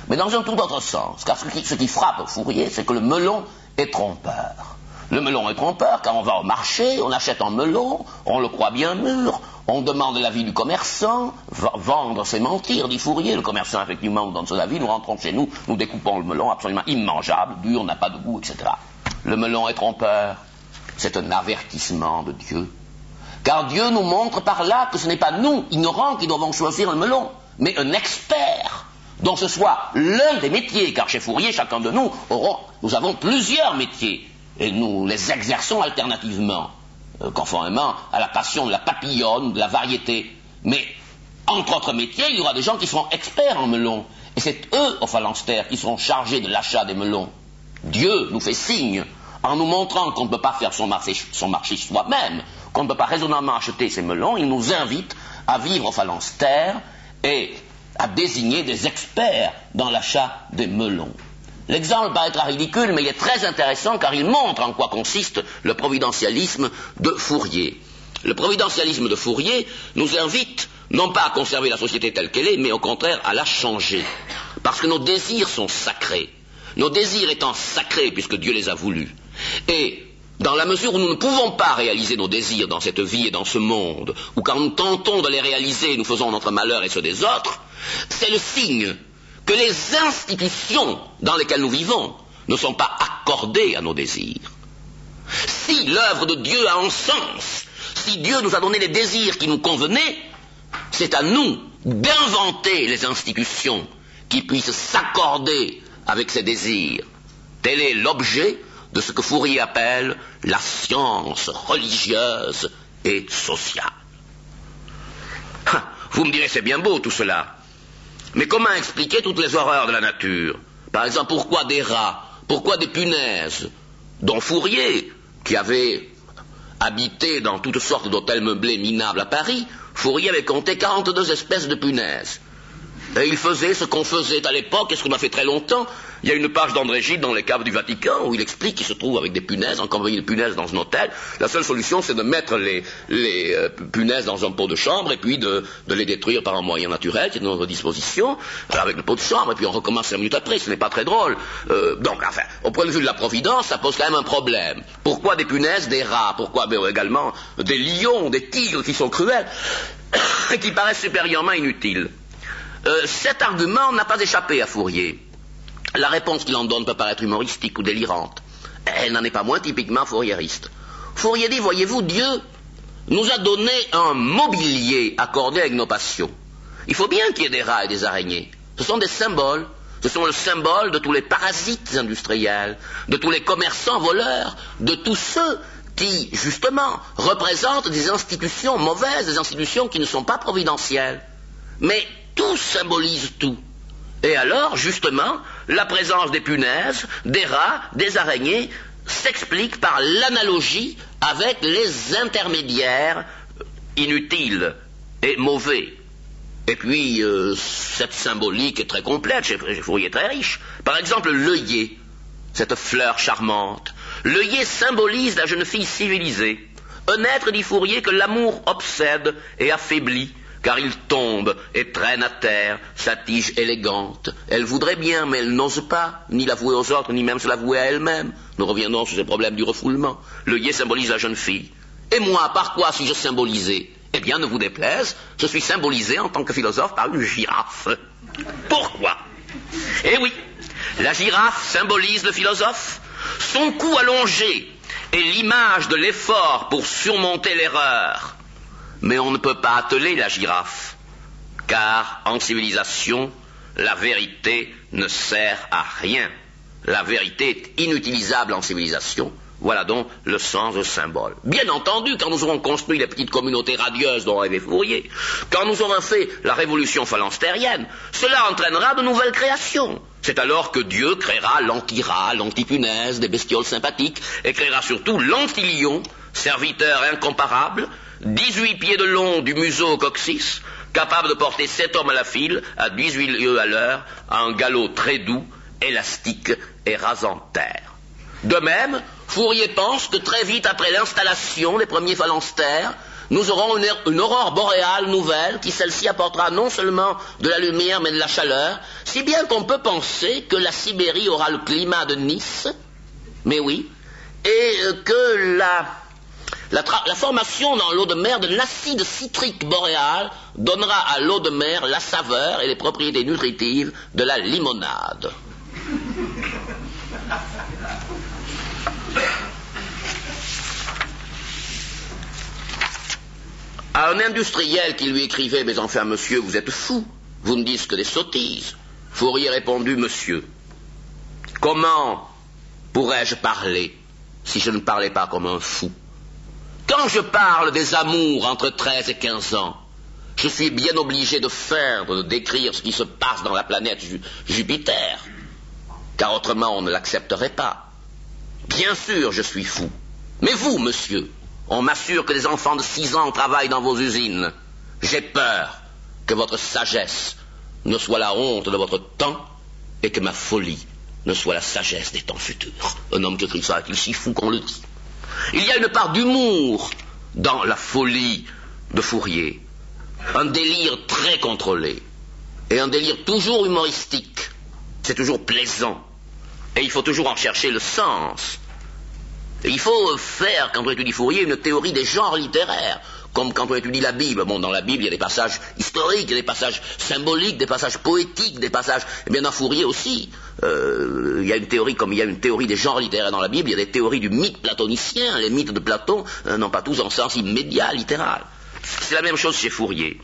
Mais dans un tout autre sens, car ce qui, frappe Fourier, c'est que le melon est trompeur. Le melon est trompeur car on va au marché, on achète un melon, on le croit bien mûr, on demande l'avis du commerçant, vendre c'est mentir, dit Fourier. Le commerçant effectivement nous donne son avis, nous rentrons chez nous, nous découpons le melon absolument immangeable, dur, n'a pas de goût, etc. Le melon est trompeur, c'est un avertissement de Dieu. Car Dieu nous montre par là que ce n'est pas nous, ignorants, qui devons choisir le melon, mais un expert dont ce soit l'un des métiers, car chez Fourier, chacun de nous, auront, nous avons plusieurs métiers, et nous les exerçons alternativement, euh, conformément à la passion de la papillonne, de la variété. Mais, entre autres métiers, il y aura des gens qui seront experts en melons, et c'est eux, au phalanstère, qui seront chargés de l'achat des melons. Dieu nous fait signe, en nous montrant qu'on ne peut pas faire son marché, soi-même, qu'on ne peut pas raisonnablement acheter ces melons, il nous invite à vivre au phalanstère et à désigner des experts dans l'achat des melons. L'exemple paraîtra ridicule, mais il est très intéressant car il montre en quoi consiste le providentialisme de Fourier. Le providentialisme de Fourier nous invite non pas à conserver la société telle qu'elle est, mais au contraire à la changer. Parce que nos désirs sont sacrés. Nos désirs étant sacrés puisque Dieu les a voulus. Et dans la mesure où nous ne pouvons pas réaliser nos désirs dans cette vie et dans ce monde, ou quand nous tentons de les réaliser, nous faisons notre malheur et ceux des autres, c'est le signe que les institutions dans lesquelles nous vivons ne sont pas accordées à nos désirs. Si l'œuvre de Dieu a un sens, si Dieu nous a donné les désirs qui nous convenaient, c'est à nous d'inventer les institutions qui puissent s'accorder avec ces désirs. Tel est l'objet de ce que Fourier appelle la science religieuse et sociale. Vous me direz, c'est bien beau tout cela. Mais comment expliquer toutes les horreurs de la nature? Par exemple, pourquoi des rats? Pourquoi des punaises? Dont Fourier, qui avait habité dans toutes sortes d'hôtels meublés minables à Paris, Fourier avait compté 42 espèces de punaises. Et il faisait ce qu'on faisait à l'époque et ce qu'on a fait très longtemps, il y a une page d'André Gide dans les caves du Vatican où il explique qu'il se trouve avec des punaises, encore des punaises dans un hôtel. La seule solution, c'est de mettre les, euh, punaises dans un pot de chambre et puis de, les détruire par un moyen naturel qui est à notre disposition, euh, avec le pot de chambre, et puis on recommence cinq minutes après. Ce n'est pas très drôle. Euh, donc, enfin, au point de vue de la providence, ça pose quand même un problème. Pourquoi des punaises, des rats? Pourquoi ben, également des lions, des tigres qui sont cruels et qui paraissent supérieurement inutiles? Cet argument n'a pas échappé à Fourier. La réponse qu'il en donne peut paraître humoristique ou délirante. Elle n'en est pas moins typiquement fourriériste. Fourier dit, voyez-vous, Dieu nous a donné un mobilier accordé avec nos passions. Il faut bien qu'il y ait des rats et des araignées. Ce sont des symboles. Ce sont le symbole de tous les parasites industriels, de tous les commerçants voleurs, de tous ceux qui, justement, représentent des institutions mauvaises, des institutions qui ne sont pas providentielles. Mais tout symbolise tout. Et alors, justement, la présence des punaises, des rats, des araignées s'explique par l'analogie avec les intermédiaires inutiles et mauvais. Et puis, euh, cette symbolique est très complète, chez Fourier très riche. Par exemple, l'œillet, cette fleur charmante. L'œillet symbolise la jeune fille civilisée. Un être, dit Fourier, que l'amour obsède et affaiblit car il tombe et traîne à terre sa tige élégante. Elle voudrait bien, mais elle n'ose pas, ni l'avouer aux autres, ni même se l'avouer à elle-même. Nous reviendrons sur ces problèmes du refoulement. Le yé symbolise la jeune fille. Et moi, par quoi suis-je symbolisé? Eh bien, ne vous déplaise, je suis symbolisé en tant que philosophe par une girafe. Pourquoi? Eh oui, la girafe symbolise le philosophe. Son cou allongé est l'image de l'effort pour surmonter l'erreur mais on ne peut pas atteler la girafe, car en civilisation, la vérité ne sert à rien. La vérité est inutilisable en civilisation. Voilà donc le sens du symbole. Bien entendu, quand nous aurons construit les petites communautés radieuses dont rêvait Fourier, quand nous aurons fait la révolution phalanstérienne, cela entraînera de nouvelles créations. C'est alors que Dieu créera l'anti-rat, l'anti-punaise, des bestioles sympathiques, et créera surtout l'anti-lion, serviteur incomparable, 18 pieds de long du museau au coccyx, capable de porter 7 hommes à la file, à 18 lieues à l'heure, à un galop très doux, élastique et rasant terre. De même, Fourier pense que très vite après l'installation des premiers phalanstères, nous aurons une, une, aurore boréale nouvelle qui celle-ci apportera non seulement de la lumière mais de la chaleur, si bien qu'on peut penser que la Sibérie aura le climat de Nice, mais oui, et que la la, formation dans l'eau de mer de l'acide citrique boréal donnera à l'eau de mer la saveur et les propriétés nutritives de la limonade. À un industriel qui lui écrivait Mais enfin, monsieur, vous êtes fou, vous ne dites que des sottises. Fourier répondit Monsieur, comment pourrais-je parler si je ne parlais pas comme un fou? Quand je parle des amours entre 13 et 15 ans, je suis bien obligé de faire, de décrire ce qui se passe dans la planète Jupiter, car autrement on ne l'accepterait pas. Bien sûr, je suis fou. Mais vous, monsieur, on m'assure que les enfants de six ans travaillent dans vos usines. J'ai peur que votre sagesse ne soit la honte de votre temps et que ma folie ne soit la sagesse des temps futurs. Un homme qui écrit ça est-il si fou qu'on le dit Il y a une part d'humour dans la folie de Fourier. Un délire très contrôlé. Et un délire toujours humoristique. C'est toujours plaisant. Et il faut toujours en chercher le sens il faut faire, quand on étudie Fourier, une théorie des genres littéraires. Comme quand on étudie la Bible. Bon, dans la Bible, il y a des passages historiques, il y a des passages symboliques, des passages poétiques, des passages. Eh bien, dans Fourier aussi, euh, il y a une théorie, comme il y a une théorie des genres littéraires dans la Bible, il y a des théories du mythe platonicien. Les mythes de Platon euh, n'ont pas tous en sens immédiat, littéral. C'est la même chose chez Fourier.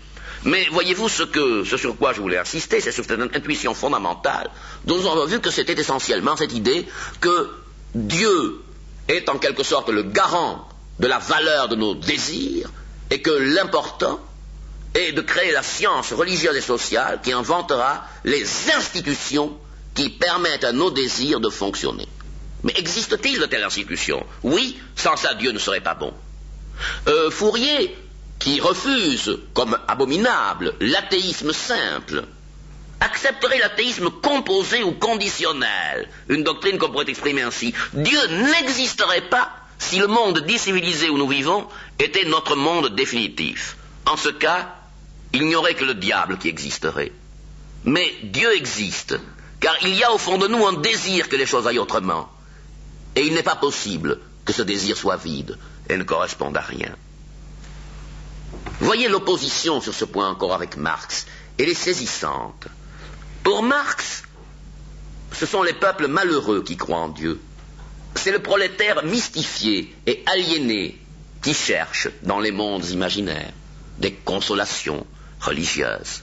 Mais voyez-vous ce, ce sur quoi je voulais insister, c'est sur cette intuition fondamentale, dont nous avons vu que c'était essentiellement cette idée que Dieu est en quelque sorte le garant de la valeur de nos désirs et que l'important est de créer la science religieuse et sociale qui inventera les institutions qui permettent à nos désirs de fonctionner. Mais existe-t-il de telles institutions? Oui, sans ça Dieu ne serait pas bon. Euh, Fourier, qui refuse comme abominable l'athéisme simple, accepterait l'athéisme composé ou conditionnel, une doctrine qu'on pourrait exprimer ainsi. Dieu n'existerait pas si le monde décivilisé où nous vivons était notre monde définitif. En ce cas, il n'y aurait que le diable qui existerait. Mais Dieu existe, car il y a au fond de nous un désir que les choses aillent autrement. Et il n'est pas possible que ce désir soit vide et ne corresponde à rien. Voyez l'opposition sur ce point encore avec Marx. Elle est saisissante. Pour Marx, ce sont les peuples malheureux qui croient en Dieu. C'est le prolétaire mystifié et aliéné qui cherche dans les mondes imaginaires des consolations religieuses.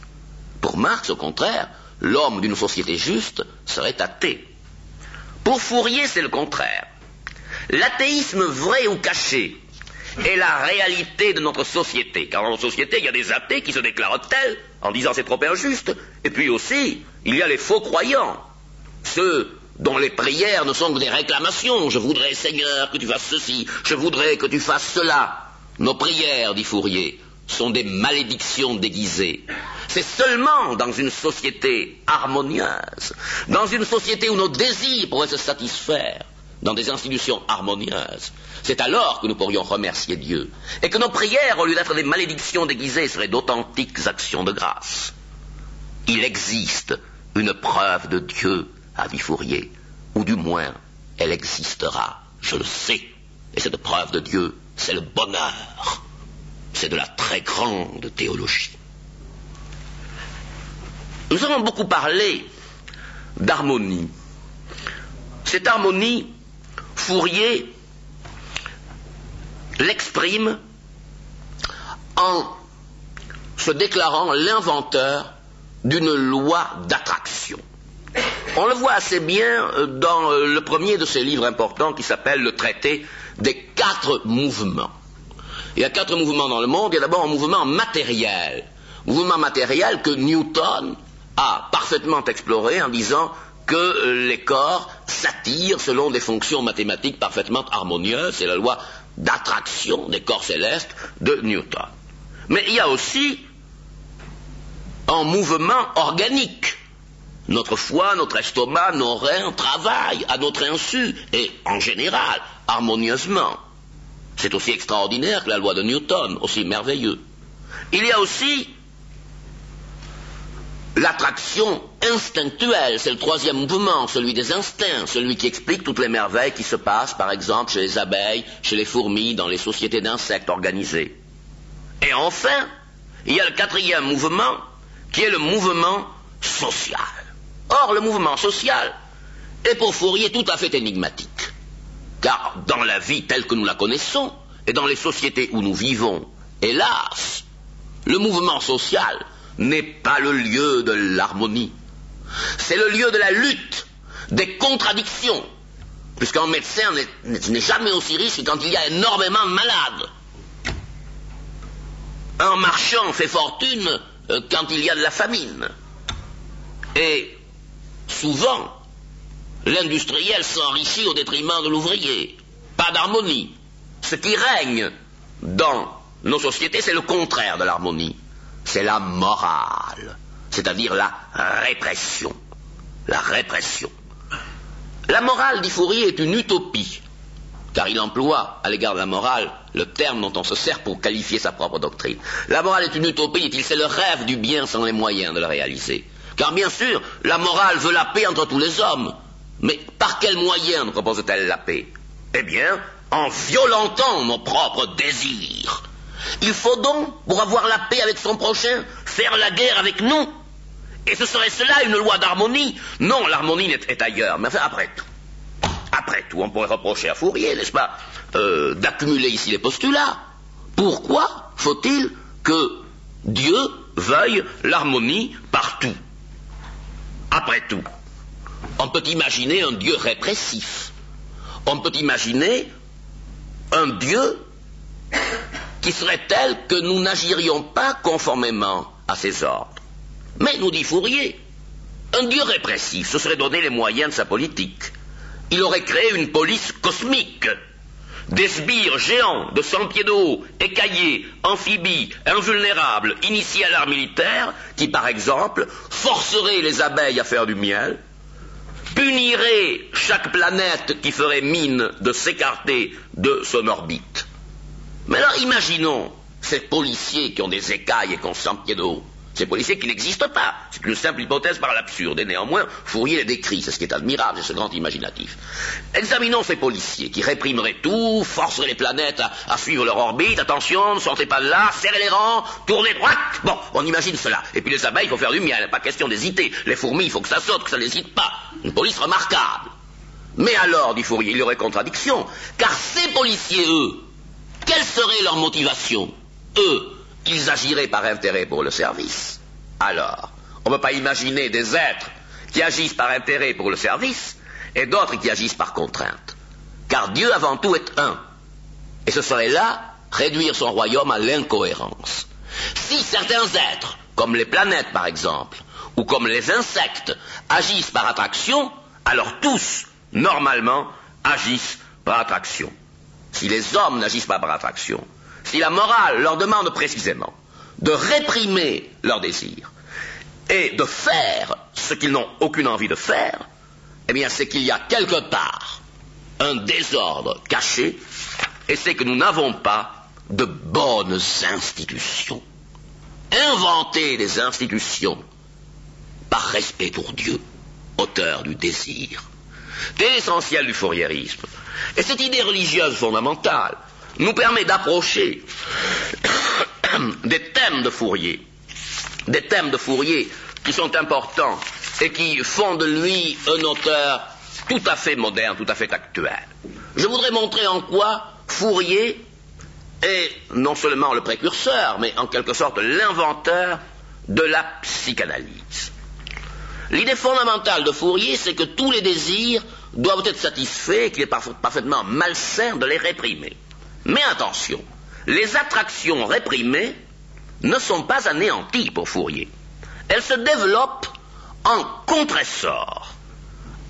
Pour Marx, au contraire, l'homme d'une société juste serait athée. Pour Fourier, c'est le contraire. L'athéisme vrai ou caché est la réalité de notre société. Car dans notre société, il y a des athées qui se déclarent tels en disant c'est trop injuste. Et puis aussi, il y a les faux croyants, ceux dont les prières ne sont que des réclamations. Je voudrais, Seigneur, que tu fasses ceci, je voudrais que tu fasses cela. Nos prières, dit Fourier, sont des malédictions déguisées. C'est seulement dans une société harmonieuse, dans une société où nos désirs pourraient se satisfaire, dans des institutions harmonieuses, c'est alors que nous pourrions remercier Dieu, et que nos prières, au lieu d'être des malédictions déguisées, seraient d'authentiques actions de grâce. Il existe une preuve de Dieu, a dit Fourier, ou du moins elle existera, je le sais. Et cette preuve de Dieu, c'est le bonheur. C'est de la très grande théologie. Nous avons beaucoup parlé d'harmonie. Cette harmonie, Fourier l'exprime en se déclarant l'inventeur d'une loi d'attraction. On le voit assez bien dans le premier de ses livres importants qui s'appelle le traité des quatre mouvements. Il y a quatre mouvements dans le monde. Il y a d'abord un mouvement matériel. Mouvement matériel que Newton a parfaitement exploré en disant que les corps s'attirent selon des fonctions mathématiques parfaitement harmonieuses. C'est la loi d'attraction des corps célestes de Newton. Mais il y a aussi un mouvement organique. Notre foie, notre estomac, nos reins travaillent à notre insu et en général harmonieusement. C'est aussi extraordinaire que la loi de Newton, aussi merveilleux. Il y a aussi l'attraction instinctuelle, c'est le troisième mouvement, celui des instincts, celui qui explique toutes les merveilles qui se passent, par exemple, chez les abeilles, chez les fourmis, dans les sociétés d'insectes organisées. Et enfin, il y a le quatrième mouvement, qui est le mouvement social. Or, le mouvement social est pour Fourier tout à fait énigmatique. Car dans la vie telle que nous la connaissons, et dans les sociétés où nous vivons, hélas, le mouvement social n'est pas le lieu de l'harmonie. C'est le lieu de la lutte, des contradictions, puisqu'un médecin n'est jamais aussi riche que quand il y a énormément de malades. Un marchand fait fortune euh, quand il y a de la famine. Et souvent, l'industriel s'enrichit au détriment de l'ouvrier. Pas d'harmonie. Ce qui règne dans nos sociétés, c'est le contraire de l'harmonie. C'est la morale, c'est-à-dire la répression. La répression. La morale, dit Fourier, est une utopie, car il emploie à l'égard de la morale le terme dont on se sert pour qualifier sa propre doctrine. La morale est une utopie, dit-il, c'est le rêve du bien sans les moyens de le réaliser. Car bien sûr, la morale veut la paix entre tous les hommes, mais par quels moyens propose-t-elle la paix? Eh bien, en violentant nos propres désirs. Il faut donc, pour avoir la paix avec son prochain, faire la guerre avec nous. Et ce serait cela une loi d'harmonie Non, l'harmonie est, ailleurs. Mais après tout, après tout, on pourrait reprocher à Fourier, n'est-ce pas, euh, d'accumuler ici les postulats. Pourquoi faut-il que Dieu veuille l'harmonie partout? Après tout, on peut imaginer un Dieu répressif. On peut imaginer un Dieu qui serait tel que nous n'agirions pas conformément à ses ordres. Mais, nous dit Fourier, un Dieu répressif se serait donné les moyens de sa politique. Il aurait créé une police cosmique, des sbires géants de 100 pieds de haut, écaillés, amphibies, invulnérables, initiés à l'art militaire, qui, par exemple, forceraient les abeilles à faire du miel, punirait chaque planète qui ferait mine de s'écarter de son orbite. Mais alors imaginons ces policiers qui ont des écailles et qui ont 100 pieds de haut. Ces policiers qui n'existent pas. C'est une simple hypothèse par l'absurde. Et néanmoins, Fourier les décrit. C'est ce qui est admirable, c'est ce grand imaginatif. Examinons ces policiers qui réprimeraient tout, forceraient les planètes à, suivre leur orbite. Attention, ne sortez pas de là, serrez les rangs, tournez droite. Bon, on imagine cela. Et puis les abeilles, il faut faire du miel. Pas question d'hésiter. Les fourmis, il faut que ça saute, que ça n'hésite pas. Une police remarquable. Mais alors, dit Fourier, il y aurait contradiction. Car ces policiers, eux, quelle serait leur motivation Eux, ils agiraient par intérêt pour le service. Alors, on ne peut pas imaginer des êtres qui agissent par intérêt pour le service et d'autres qui agissent par contrainte. Car Dieu avant tout est un. Et ce serait là réduire son royaume à l'incohérence. Si certains êtres, comme les planètes par exemple, ou comme les insectes, agissent par attraction, alors tous, normalement, agissent par attraction. Si les hommes n'agissent pas par attraction, si la morale leur demande précisément de réprimer leurs désirs et de faire ce qu'ils n'ont aucune envie de faire, eh bien c'est qu'il y a quelque part un désordre caché et c'est que nous n'avons pas de bonnes institutions. Inventer des institutions par respect pour Dieu, auteur du désir. C'est l'essentiel du fourriérisme. Et cette idée religieuse fondamentale nous permet d'approcher des thèmes de Fourier, des thèmes de Fourier qui sont importants et qui font de lui un auteur tout à fait moderne, tout à fait actuel. Je voudrais montrer en quoi Fourier est non seulement le précurseur, mais en quelque sorte l'inventeur de la psychanalyse. L'idée fondamentale de Fourier, c'est que tous les désirs doivent être satisfaits et qu'il est parfaitement malsain de les réprimer. Mais attention, les attractions réprimées ne sont pas anéanties pour Fourier. Elles se développent en contre-essor.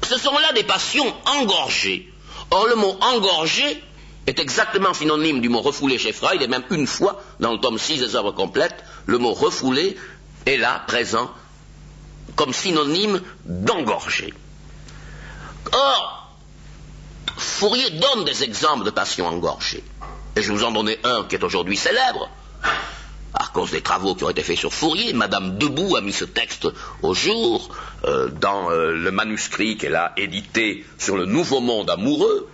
Ce sont là des passions engorgées. Or, le mot engorgé est exactement synonyme du mot refoulé chez Freud, et même une fois, dans le tome 6 des œuvres complètes, le mot refoulé est là, présent, comme synonyme d'engorgé. Or, Fourier donne des exemples de passions engorgées. Et je vous en donner un qui est aujourd'hui célèbre, à cause des travaux qui ont été faits sur Fourier. Madame Debout a mis ce texte au jour euh, dans euh, le manuscrit qu'elle a édité sur le Nouveau Monde amoureux,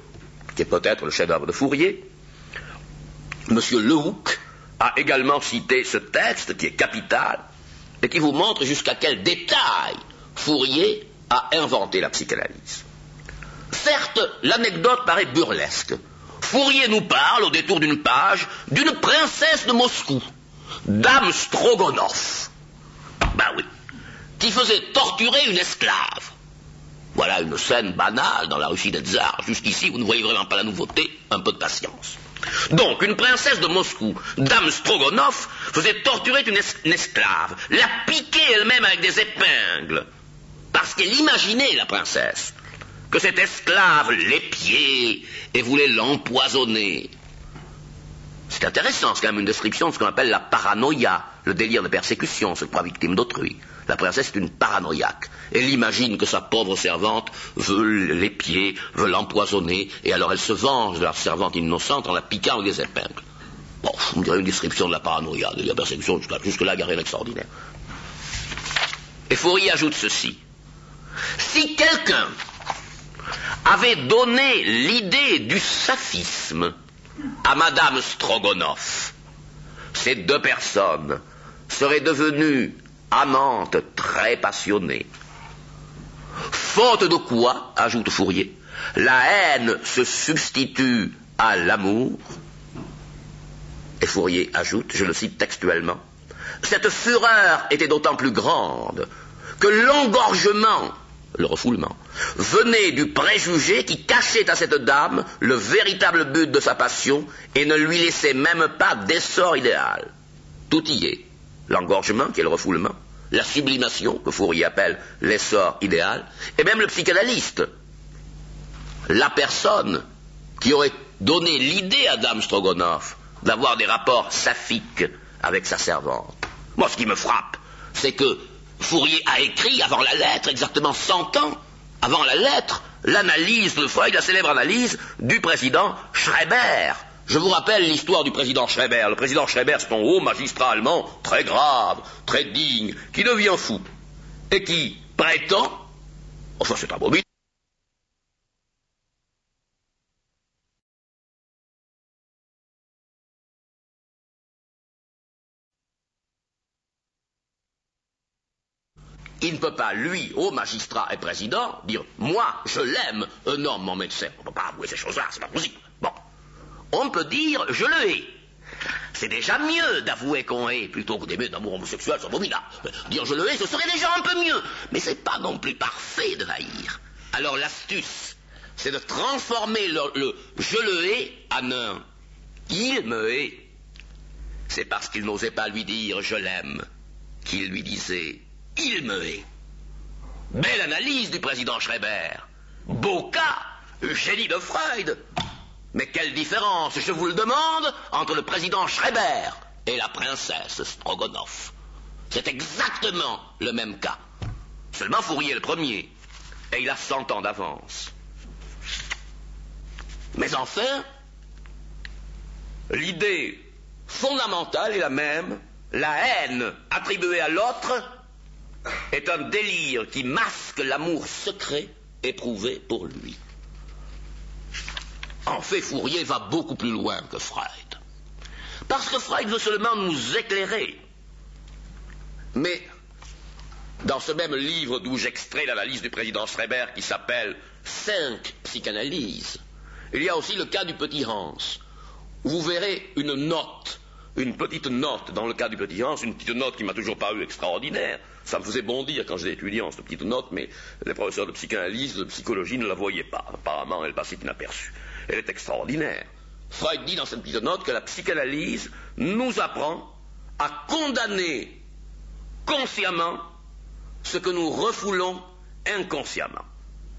qui est peut-être le chef-d'œuvre de Fourier. Monsieur Lehoucq a également cité ce texte qui est capital et qui vous montre jusqu'à quel détail Fourier a inventé la psychanalyse. Certes, l'anecdote paraît burlesque. Fourier nous parle, au détour d'une page, d'une princesse de Moscou, Dame Strogonov. Ben oui. qui faisait torturer une esclave. Voilà une scène banale dans la Russie des tsars. Jusqu'ici, vous ne voyez vraiment pas la nouveauté. Un peu de patience. Donc, une princesse de Moscou, Dame Strogonov, faisait torturer une, esclave, la piquer elle-même avec des épingles, parce qu'elle imaginait, la princesse, que cette esclave l'épiait et voulait l'empoisonner. C'est intéressant, c'est quand même une description de ce qu'on appelle la paranoïa, le délire de persécution, se croit victime d'autrui. La princesse est une paranoïaque. Elle imagine que sa pauvre servante veut l'épier, veut l'empoisonner, et alors elle se venge de la servante innocente en la piquant avec des épingles. Bon, on dirait une description de la paranoïa, de la persécution, jusque-là, il n'y a rien d'extraordinaire. Et Fourier ajoute ceci. Si quelqu'un avait donné l'idée du saphisme à Madame Strogonoff, ces deux personnes seraient devenues amantes très passionnées. Faute de quoi, ajoute Fourier, la haine se substitue à l'amour. Et Fourier ajoute, je le cite textuellement, cette fureur était d'autant plus grande que l'engorgement le refoulement, venait du préjugé qui cachait à cette dame le véritable but de sa passion et ne lui laissait même pas d'essor idéal. Tout y est. L'engorgement, qui est le refoulement, la sublimation, que Fourier appelle l'essor idéal, et même le psychanalyste, la personne qui aurait donné l'idée à Dame Strogonoff d'avoir des rapports saphiques avec sa servante. Moi, ce qui me frappe, c'est que Fourier a écrit avant la lettre, exactement 100 ans avant la lettre, l'analyse de Freud, la célèbre analyse du président Schreiber. Je vous rappelle l'histoire du président Schreiber. Le président Schreiber, c'est un haut magistrat allemand, très grave, très digne, qui devient fou, et qui prétend, enfin c'est un il ne peut pas, lui, au magistrat et président, dire Moi, je l'aime, un homme, mon médecin. On ne peut pas avouer ces choses-là, c'est pas possible. Bon. On peut dire Je le hais. C'est déjà mieux d'avouer qu'on hait plutôt que d'aimer d'amour homosexuel, c'est abominable. Dire je le hais, ce serait déjà un peu mieux. Mais c'est pas non plus parfait de haïr. Alors l'astuce, c'est de transformer le, le, je le hais en un il me hait. C'est parce qu'il n'osait pas lui dire je l'aime qu'il lui disait il me hait. Belle analyse du président Schreiber. Beau cas, génie de Freud. Mais quelle différence, je vous le demande, entre le président Schreiber et la princesse Strogonoff. C'est exactement le même cas. Seulement Fourier est le premier, et il a cent ans d'avance. Mais enfin, l'idée fondamentale est la même, la haine attribuée à l'autre est un délire qui masque l'amour secret éprouvé pour lui. En fait, Fourier va beaucoup plus loin que Freud. Parce que Freud veut seulement nous éclairer. Mais dans ce même livre d'où j'extrais l'analyse du président Schreiber qui s'appelle Cinq psychanalyses, il y a aussi le cas du petit Hans. Vous verrez une note une petite note, dans le cas du petit Hans, une petite note qui m'a toujours paru extraordinaire. Ça me faisait bondir quand j'étais étudiant, cette petite note, mais les professeurs de psychanalyse, de psychologie ne la voyaient pas. Apparemment, elle passait inaperçue. Elle est extraordinaire. Freud dit dans cette petite note que la psychanalyse nous apprend à condamner consciemment ce que nous refoulons inconsciemment.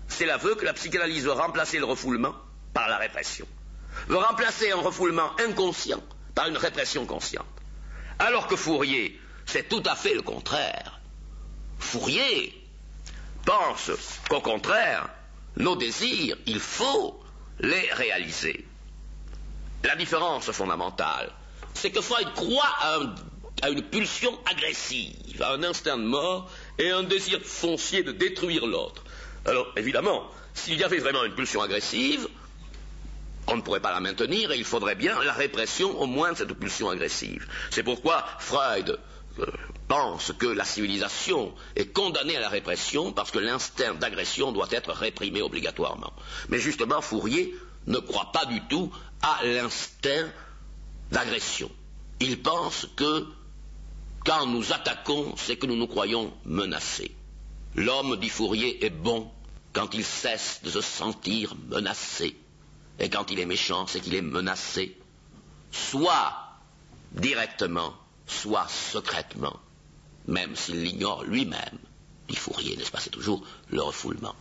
C'est l'aveu que la psychanalyse veut remplacer le refoulement par la répression. Veut remplacer un refoulement inconscient par une répression consciente. Alors que Fourier, c'est tout à fait le contraire. Fourier pense qu'au contraire, nos désirs, il faut les réaliser. La différence fondamentale, c'est que Freud croit à, à, une pulsion agressive, à un instinct de mort et un désir foncier de détruire l'autre. Alors, évidemment, s'il y avait vraiment une pulsion agressive, on ne pourrait pas la maintenir et il faudrait bien la répression au moins de cette pulsion agressive. C'est pourquoi Freud pense que la civilisation est condamnée à la répression parce que l'instinct d'agression doit être réprimé obligatoirement. Mais justement, Fourier ne croit pas du tout à l'instinct d'agression. Il pense que Quand nous attaquons, c'est que nous nous croyons menacés. L'homme, dit Fourier, est bon quand il cesse de se sentir menacé. Et quand il est méchant, c'est qu'il est menacé, soit directement, soit secrètement, même s'il l'ignore lui-même. Dit Fourier, n'est-ce pas C'est toujours le refoulement.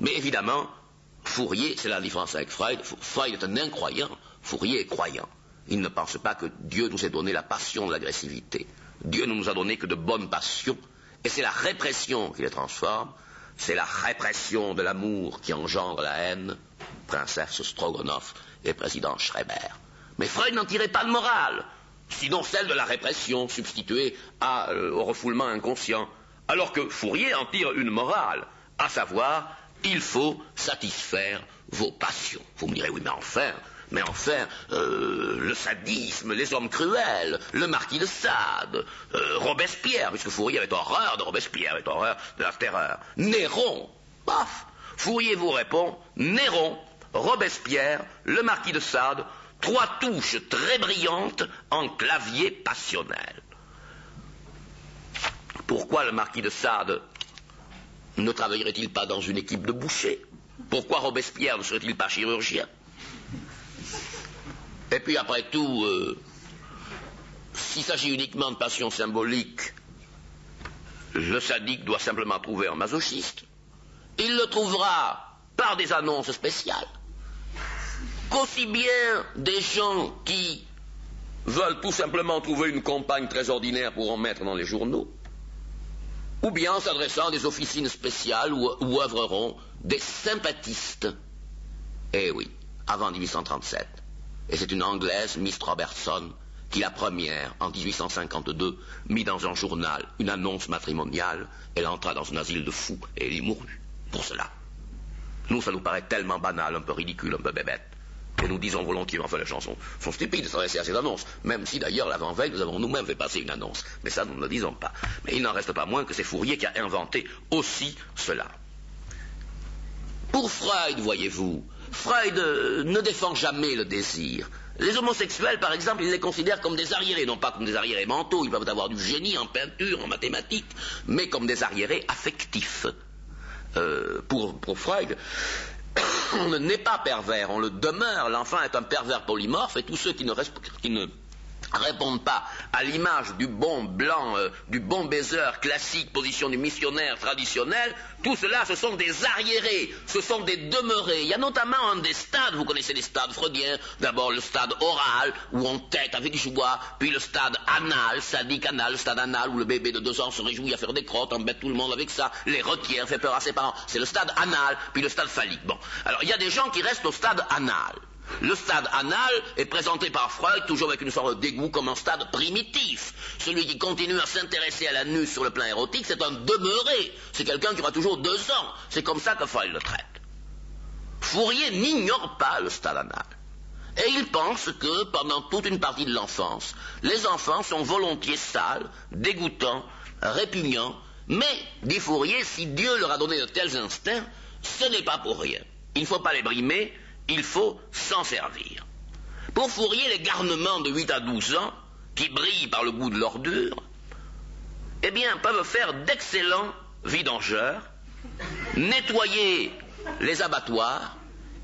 Mais évidemment, Fourier, c'est la différence avec Freud. Freud est un incroyant, Fourier est croyant. Il ne pense pas que Dieu nous ait donné la passion de l'agressivité. Dieu ne nous a donné que de bonnes passions, et c'est la répression qui les transforme, c'est la répression de l'amour qui engendre la haine, princesse Strogonoff et président Schreiber. Mais Freud n'en tirait pas de morale, sinon celle de la répression substituée euh, au refoulement inconscient, alors que Fourier en tire une morale, à savoir, il faut satisfaire vos passions. Vous me direz, oui, mais enfin, mais enfin, euh, le sadisme, les hommes cruels, le marquis de Sade, euh, Robespierre, puisque Fourier avait horreur de Robespierre, avait horreur de la terreur, Néron, paf Fourier vous répond, Néron, Robespierre, le marquis de Sade, trois touches très brillantes en clavier passionnel. Pourquoi le marquis de Sade ne travaillerait-il pas dans une équipe de bouchers? Pourquoi Robespierre ne serait-il pas chirurgien? Et puis après tout, euh, s'il s'agit uniquement de passion symbolique, le sadique doit simplement trouver un masochiste. Il le trouvera par des annonces spéciales. Qu'aussi bien des gens qui veulent tout simplement trouver une compagne très ordinaire pour en mettre dans les journaux, ou bien en s'adressant à des officines spéciales où, où œuvreront des sympathistes. Eh oui, avant 1837. Et c'est une Anglaise, Miss Robertson, qui la première, en 1852, mit dans un journal une annonce matrimoniale. Elle entra dans un asile de fous et elle y mourut. Pour cela. Nous, ça nous paraît tellement banal, un peu ridicule, un peu bébête. Et nous disons volontiers, enfin les gens sont, stupides de s'adresser à ces annonces, même si d'ailleurs l'avant-veille nous avons nous-mêmes fait passer une annonce. Mais ça nous ne le disons pas. Mais il n'en reste pas moins que c'est Fourier qui a inventé aussi cela. Pour Freud, voyez-vous, Freud euh, ne défend jamais le désir. Les homosexuels, par exemple, il les considère comme des arriérés, non pas comme des arriérés mentaux, ils peuvent avoir du génie en peinture, en mathématiques, mais comme des arriérés affectifs. Euh, pour Freud, on ne n'est pas pervers, on le demeure. L'enfant est un pervers polymorphe et tous ceux qui ne, qui ne répondent pas à l'image du bon blanc, euh, du bon baiser classique, position du missionnaire traditionnel, tout cela, ce sont des arriérés, ce sont des demeurés. Il y a notamment un des stades, vous connaissez les stades freudiens, d'abord le stade oral, où on tête avec joie, puis le stade anal, sadique anal, le stade anal, où le bébé de deux ans se réjouit à faire des crottes, embête tout le monde avec ça, les requiert, fait peur à ses parents. C'est le stade anal, puis le stade phallique. Bon. Alors, il y a des gens qui restent au stade anal. Le stade anal est présenté par Freud toujours avec une sorte de dégoût comme un stade primitif. Celui qui continue à s'intéresser à la l'anus sur le plan érotique, c'est un demeuré. C'est quelqu'un qui aura toujours deux ans. C'est comme ça que Freud le traite. Fourier n'ignore pas le stade anal. Et il pense que pendant toute une partie de l'enfance, les enfants sont volontiers sales, dégoûtants, répugnants, mais, dit Fourier, si Dieu leur a donné de tels instincts, ce n'est pas pour rien. Il ne faut pas les brimer, il faut s'en servir. Pour Fourier, les garnements de 8 à 12 ans, qui brillent par le goût de l'ordure, eh bien, peuvent faire d'excellents vidangeurs, nettoyer les abattoirs,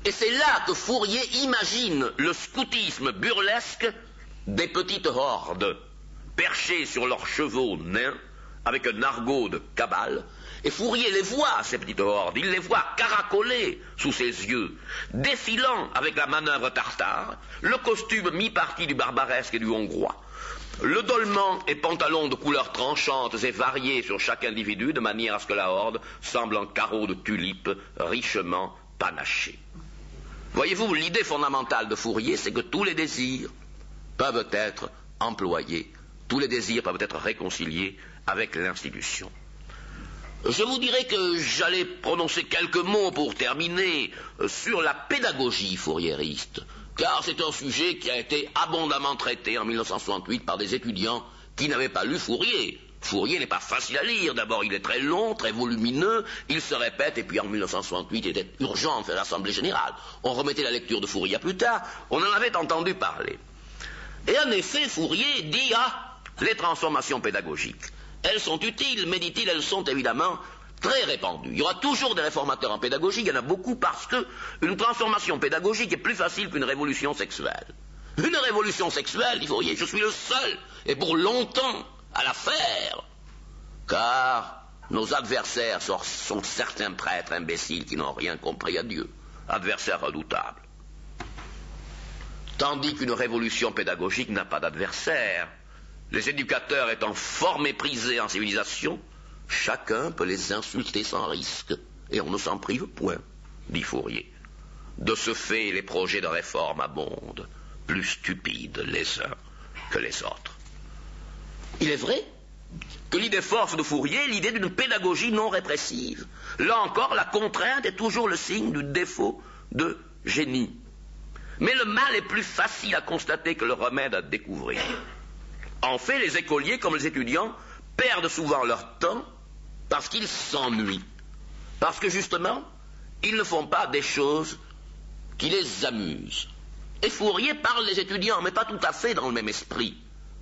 et c'est là que Fourier imagine le scoutisme burlesque des petites hordes, perchées sur leurs chevaux nains, avec un argot de cabale, et Fourier les voit, ces petites hordes, il les voit caracoler sous ses yeux, défilant avec la manœuvre tartare, le costume mi-parti du barbaresque et du hongrois, le dolman et pantalon de couleurs tranchantes et variées sur chaque individu, de manière à ce que la horde semble un carreau de tulipes richement panaché. Voyez-vous, l'idée fondamentale de Fourier, c'est que tous les désirs peuvent être employés, tous les désirs peuvent être réconciliés avec l'institution. Je vous dirais que j'allais prononcer quelques mots pour terminer euh, sur la pédagogie fourriériste, car c'est un sujet qui a été abondamment traité en 1968 par des étudiants qui n'avaient pas lu Fourier. Fourier n'est pas facile à lire. D'abord, il est très long, très volumineux, il se répète, et puis en 1968, il était urgent de faire l'Assemblée générale. On remettait la lecture de Fourier plus tard, on en avait entendu parler. Et en effet, Fourier dit Ah, les transformations pédagogiques. Elles sont utiles, mais dit-il, elles sont évidemment très répandues. Il y aura toujours des réformateurs en pédagogie, il y en a beaucoup parce que une transformation pédagogique est plus facile qu'une révolution sexuelle. Une révolution sexuelle, il faut je suis le seul, et pour longtemps, à la faire. Car nos adversaires sont, sont certains prêtres imbéciles qui n'ont rien compris à Dieu, adversaires redoutables. Tandis qu'une révolution pédagogique n'a pas d'adversaire. Les éducateurs étant fort méprisés en civilisation, chacun peut les insulter sans risque, et on ne s'en prive point, dit Fourier. De ce fait, les projets de réforme abondent, plus stupides les uns que les autres. Il est vrai que l'idée force de Fourier est l'idée d'une pédagogie non répressive. Là encore, la contrainte est toujours le signe du défaut de génie. Mais le mal est plus facile à constater que le remède à découvrir. En fait, les écoliers, comme les étudiants, perdent souvent leur temps parce qu'ils s'ennuient. Parce que justement, ils ne font pas des choses qui les amusent. Et Fourier parle des étudiants, mais pas tout à fait dans le même esprit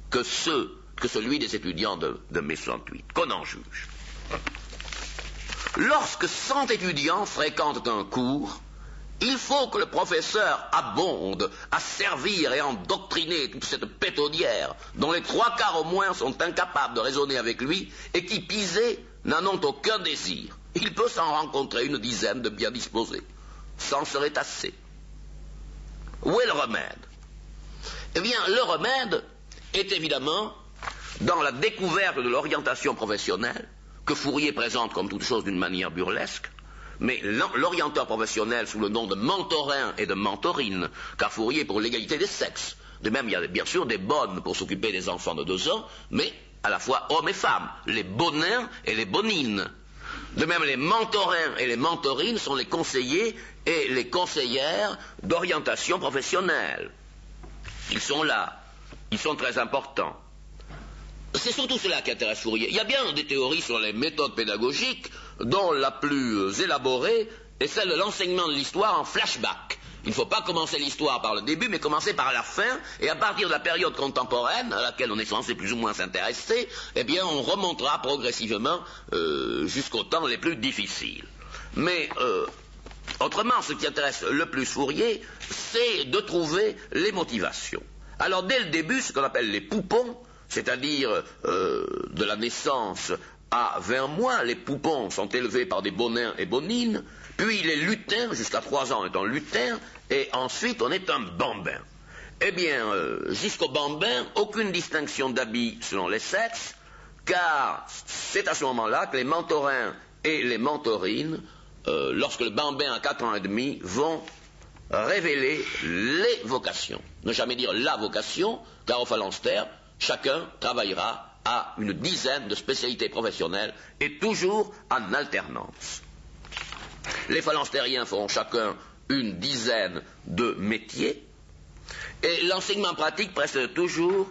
que celui des étudiants de, de mai 68, qu'on en juge. Lorsque 100 étudiants fréquentent un cours, il faut que le professeur abonde à servir et endoctriner toute cette pétaudière dont les trois quarts au moins sont incapables de raisonner avec lui et qui, pisés, n'en ont aucun désir. Il peut s'en rencontrer une dizaine de bien disposés. C'en serait assez. Où est le remède? Eh bien, le remède est évidemment dans la découverte de l'orientation professionnelle, que Fourier présente comme toute chose d'une manière burlesque, mais l'orienteur professionnel sous le nom de mentorin et de mentorine, car Fourier pour l'égalité des sexes. De même, il y a bien sûr des bonnes pour s'occuper des enfants de deux ans, mais à la fois hommes et femmes, les bonins et les bonines. De même, les mentorins et les mentorines sont les conseillers et les conseillères d'orientation professionnelle. Ils sont là, ils sont très importants. C'est surtout cela qui intéresse Fourier. Il y a bien des théories sur les méthodes pédagogiques, dont la plus élaborée est celle de l'enseignement de l'histoire en flashback. Il ne faut pas commencer l'histoire par le début, mais commencer par la fin, et à partir de la période contemporaine, à laquelle on est censé plus ou moins s'intéresser, eh bien, on remontera progressivement euh, jusqu'aux temps les plus difficiles. Mais euh, autrement, ce qui intéresse le plus Fourier, c'est de trouver les motivations. Alors, dès le début, ce qu'on appelle les poupons, c'est-à-dire euh, de la naissance à 20 mois, les poupons sont élevés par des bonins et bonines, puis les lutins, jusqu'à 3 ans, est un lutin, et ensuite on est un bambin. Eh bien, euh, jusqu'au bambin, aucune distinction d'habits selon les sexes, car c'est à ce moment-là que les mentorins et les mentorines, euh, lorsque le bambin a 4 ans et demi, vont révéler les vocations. Ne jamais dire la vocation, car au phalanstère, chacun travaillera à une dizaine de spécialités professionnelles et toujours en alternance. Les phalanstériens feront chacun une dizaine de métiers et l'enseignement pratique presse toujours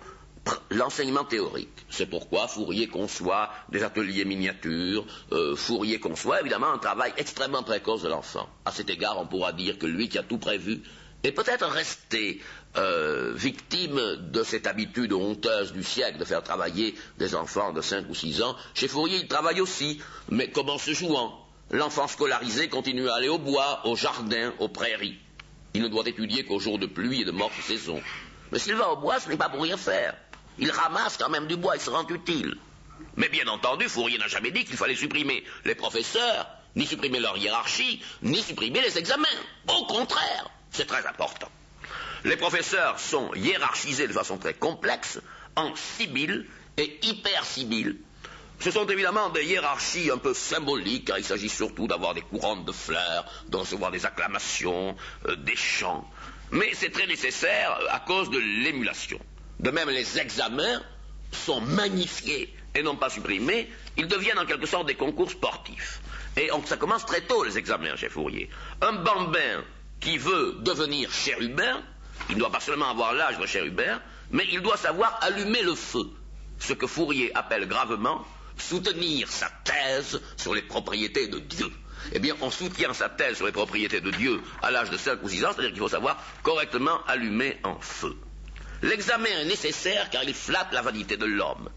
l'enseignement théorique. C'est pourquoi Fourier conçoit des ateliers miniatures, euh, Fourier conçoit évidemment un travail extrêmement précoce de l'enfant. À cet égard, on pourra dire que lui qui a tout prévu est peut-être resté euh, victime de cette habitude honteuse du siècle de faire travailler des enfants de 5 ou 6 ans. Chez Fourier, il travaille aussi, mais comment se jouant? L'enfant scolarisé continue à aller au bois, au jardin, aux prairies. Il ne doit étudier qu'au jour de pluie et de morte saison. Mais s'il va au bois, ce n'est pas pour rien faire. Il ramasse quand même du bois, il se rend utile. Mais bien entendu, Fourier n'a jamais dit qu'il fallait supprimer les professeurs, ni supprimer leur hiérarchie, ni supprimer les examens. Au contraire, c'est très important. Les professeurs sont hiérarchisés de façon très complexe en sibylles et hyper-sibylles. Ce sont évidemment des hiérarchies un peu symboliques, car il s'agit surtout d'avoir des couronnes de fleurs, de recevoir des acclamations, euh, des chants. Mais c'est très nécessaire à cause de l'émulation. De même, les examens sont magnifiés et non pas supprimés, ils deviennent en quelque sorte des concours sportifs. Et ça commence très tôt, les examens chez Fourier. Un bambin qui veut devenir chérubin, il ne doit pas seulement avoir l'âge de chérubin, mais il doit savoir allumer le feu. Ce que Fourier appelle gravement soutenir sa thèse sur les propriétés de Dieu. Eh bien, on soutient sa thèse sur les propriétés de Dieu à l'âge de 5 ou 6 ans, c'est-à-dire qu'il faut savoir correctement allumer en feu. L'examen est nécessaire car il flatte la vanité de l'homme,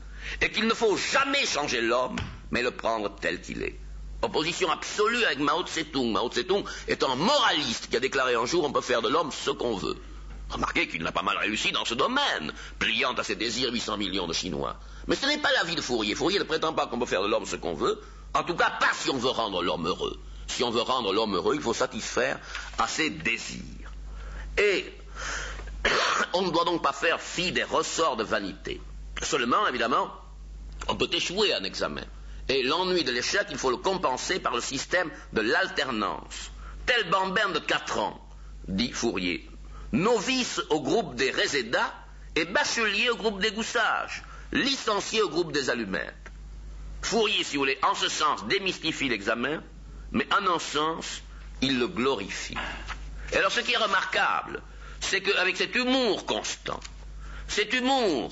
et qu'il ne faut jamais changer l'homme, mais le prendre tel qu'il est. Opposition absolue avec Mao Tse-tung. Mao Tse-tung est un moraliste qui a déclaré un jour on peut faire de l'homme ce qu'on veut. Remarquez qu'il n'a pas mal réussi dans ce domaine, pliant à ses désirs 800 millions de Chinois. Mais ce n'est pas l'avis de Fourier. Fourier ne prétend pas qu'on peut faire de l'homme ce qu'on veut, en tout cas pas si on veut rendre l'homme heureux. Si on veut rendre l'homme heureux, il faut satisfaire à ses désirs. Et on ne doit donc pas faire fi des ressorts de vanité. Seulement, évidemment, on peut échouer à un examen. Et l'ennui de l'échec, il faut le compenser par le système de l'alternance. Tel bambin de 4 ans, dit Fourier, novice au groupe des résédas et bachelier au groupe des goussages, licencié au groupe des allumettes. Fourier, si vous voulez, en ce sens, démystifie l'examen, mais en un sens, il le glorifie. Et alors, ce qui est remarquable, c'est qu'avec cet humour constant, cet humour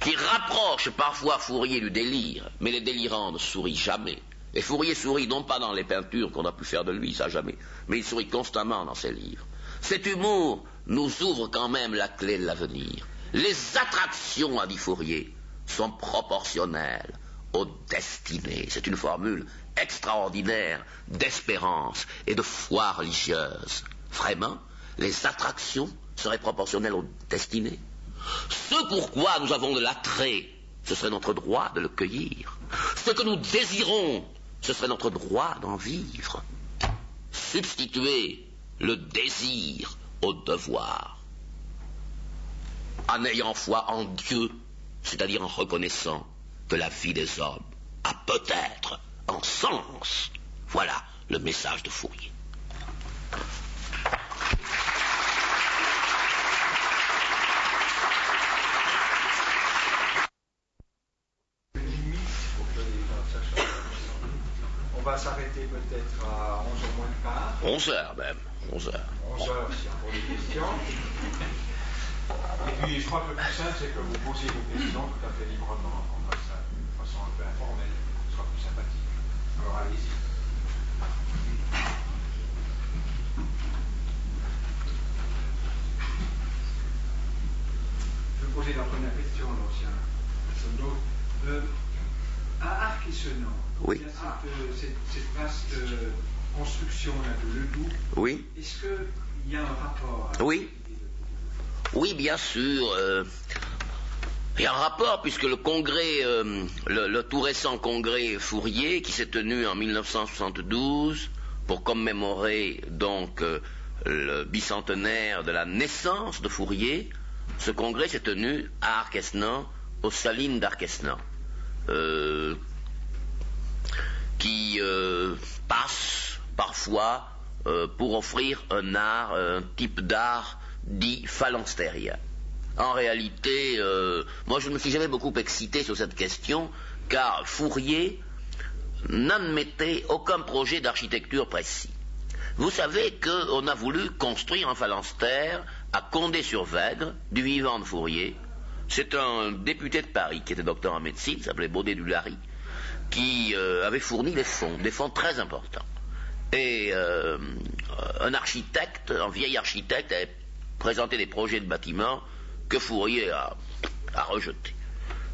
qui rapproche parfois Fourier du délire, mais les délirants ne sourient jamais. Et Fourier sourit non pas dans les peintures qu'on a pu faire de lui, ça jamais, mais il sourit constamment dans ses livres. Cet humour nous ouvre quand même la clé de l'avenir. Les attractions, a dit Fourier, sont proportionnelles aux destinées. C'est une formule extraordinaire d'espérance et de foi religieuse. Vraiment, les attractions seraient proportionnelles aux destinées. Ce pourquoi nous avons de l'attrait, ce serait notre droit de le cueillir. Ce que nous désirons, ce serait notre droit d'en vivre. Substituer le désir au devoir. En ayant foi en Dieu, c'est-à-dire en reconnaissant que la vie des hommes a peut-être un sens. Voilà le message de Fourier. On va s'arrêter peut-être à 11h moins de quart. 11h même, 11h. 11h si pour des questions. Et puis je crois que le plus simple, c'est que vous posiez vos questions tout à fait librement. On fasse ça de façon un peu informelle, ce sera plus sympathique. Alors allez-y. Je vais poser la première question, l'ancien. Euh, à Arc-et-Senans, Oui. il y a cette, euh, cette- cette vaste euh, construction là, de Ledoux. Oui Est-ce qu'il y a un rapport Oui. Oui, bien sûr. euh, il y a un rapport puisque le congrès, euh, le, tout récent congrès Fourier, qui s'est tenu en 1972 pour commémorer donc euh, le bicentenaire de la naissance de Fourier, ce congrès s'est tenu à Arquesnan, aux salines d'Arquesnan, qui passe parfois euh, pour offrir un art, un type d'art dit phalanstérien. En réalité, euh, moi je ne me suis jamais beaucoup excité sur cette question, car Fourier n'admettait aucun projet d'architecture précis. Vous savez qu'on a voulu construire un phalanstère à Condé-sur-Vègre, du vivant de Fourier. C'est un député de Paris qui était docteur en médecine, s'appelait Baudet du Larry, qui euh, avait fourni des fonds, des fonds très importants. Et euh, un architecte, un vieil architecte, avait présenté des projets de bâtiments que Fourier a, a rejetés.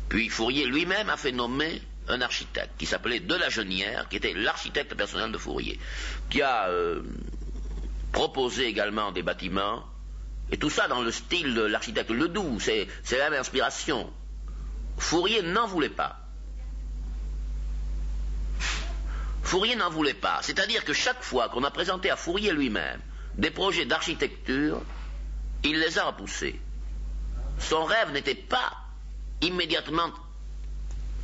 Puis Fourier lui-même a fait nommer un architecte qui s'appelait Delagenière, qui était l'architecte personnel de Fourier, qui a euh, proposé également des bâtiments, et tout ça dans le style de l'architecte Ledoux, c'est la même inspiration. Fourier n'en voulait pas. Fourier n'en voulait pas. C'est-à-dire que chaque fois qu'on a présenté à Fourier lui-même des projets d'architecture, il les a repoussés. Son rêve n'était pas immédiatement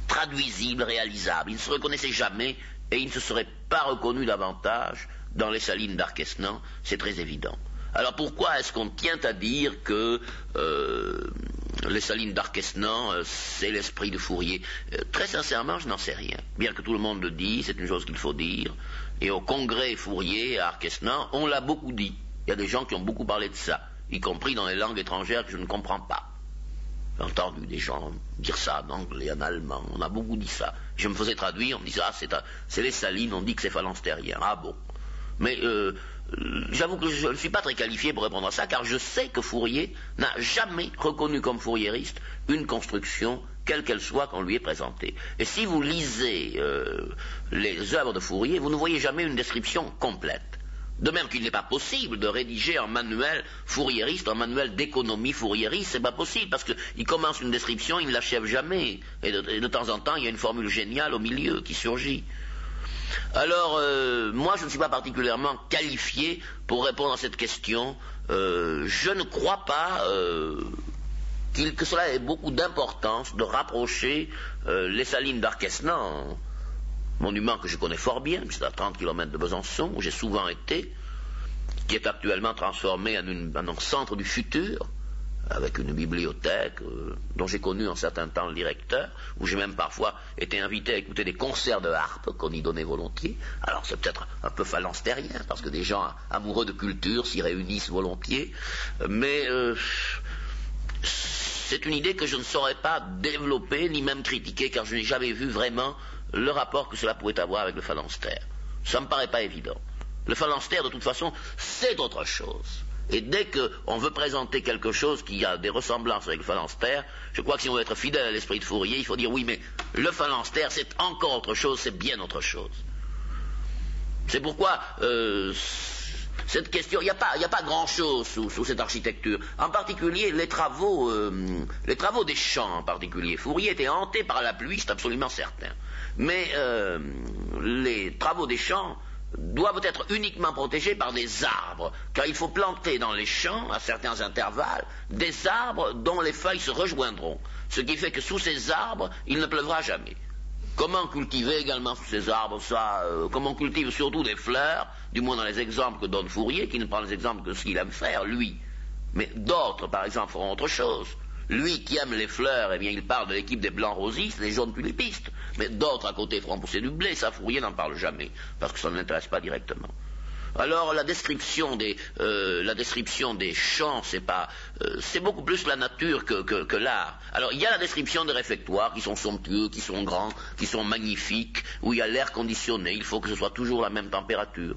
traduisible, réalisable. Il ne se reconnaissait jamais et il ne se serait pas reconnu davantage dans les salines d'Arquesnan, c'est très évident. Alors pourquoi est-ce qu'on tient à dire que euh, les salines d'Arquesnan, euh, c'est l'esprit de Fourier Euh, Très sincèrement, je n'en sais rien. Bien que tout le monde le dise, c'est une chose qu'il faut dire. Et au congrès Fourier à Arquesnan, on l'a beaucoup dit. Il y a des gens qui ont beaucoup parlé de ça, y compris dans les langues étrangères que je ne comprends pas. J'ai entendu des gens dire ça en anglais, en allemand. On a beaucoup dit ça. Je me faisais traduire, on me disait, ah, c'est, les salines, on dit que c'est phalanstérien. Ah bon. Mais euh, euh, j'avoue que je ne suis pas très qualifié pour répondre à ça, car je sais que Fourier n'a jamais reconnu comme fourriériste une construction, quelle qu'elle soit, qu'on lui ait présentée. Et si vous lisez euh, les œuvres de Fourier, vous ne voyez jamais une description complète. De même qu'il n'est pas possible de rédiger un manuel fourriériste, un manuel d'économie fourriériste, c'est pas possible parce qu'il commence une description, il ne l'achève jamais. Et de, temps en temps, il y a une formule géniale au milieu qui surgit. Alors, euh, moi, je ne suis pas particulièrement qualifié pour répondre à cette question. Euh, je ne crois pas euh, que cela ait beaucoup d'importance de rapprocher les salines d'Arquesnan monument que je connais fort bien, c'est à 30 km de Besançon, où j'ai souvent été, qui est actuellement transformé en, un centre du futur, avec une bibliothèque euh, dont j'ai connu en certain temps le directeur, où j'ai même parfois été invité à écouter des concerts de harpe qu'on y donnait volontiers. Alors c'est peut-être un peu phalanstérien, parce que des gens amoureux de culture s'y réunissent volontiers, mais euh, c'est une idée que je ne saurais pas développer ni même critiquer, car je n'ai jamais vu vraiment le rapport que cela pourrait avoir avec le phalanstère. Ça ne me paraît pas évident. Le phalanstère, de toute façon, c'est autre chose. Et dès qu'on veut présenter quelque chose qui a des ressemblances avec le phalanstère, je crois que si on veut être fidèle à l'esprit de Fourier, il faut dire oui, mais le phalanstère, c'est encore autre chose, c'est bien autre chose. C'est pourquoi euh, cette question, il n'y a pas, pas grand-chose sous, cette architecture. En particulier, les travaux, euh, les travaux des champs en particulier. Fourier était hanté par la pluie, c'est absolument certain. Mais euh, les travaux des champs doivent être uniquement protégés par des arbres, car il faut planter dans les champs, à certains intervalles, des arbres dont les feuilles se rejoindront, ce qui fait que sous ces arbres, il ne pleuvra jamais. Comment cultiver également sous ces arbres ça euh, Comment on surtout des fleurs, du moins dans les exemples que donne Fourier, qui ne prend les exemples que ce qu'il aime faire, lui. Mais d'autres, par exemple, feront autre chose. Lui qui aime les fleurs, eh bien, il parle de l'équipe des blancs rosistes, les jaunes tulipistes. Mais d'autres à côté feront pousser du blé, ça Fourier n'en parle jamais, parce que ça ne l'intéresse pas directement. Alors la description des, euh, la description des champs, c'est pas, euh, c'est beaucoup plus la nature que, que, l'art. Alors il y a la description des réfectoires qui sont somptueux, qui sont grands, qui sont magnifiques, où il y a l'air conditionné. Il faut que ce soit toujours la même température.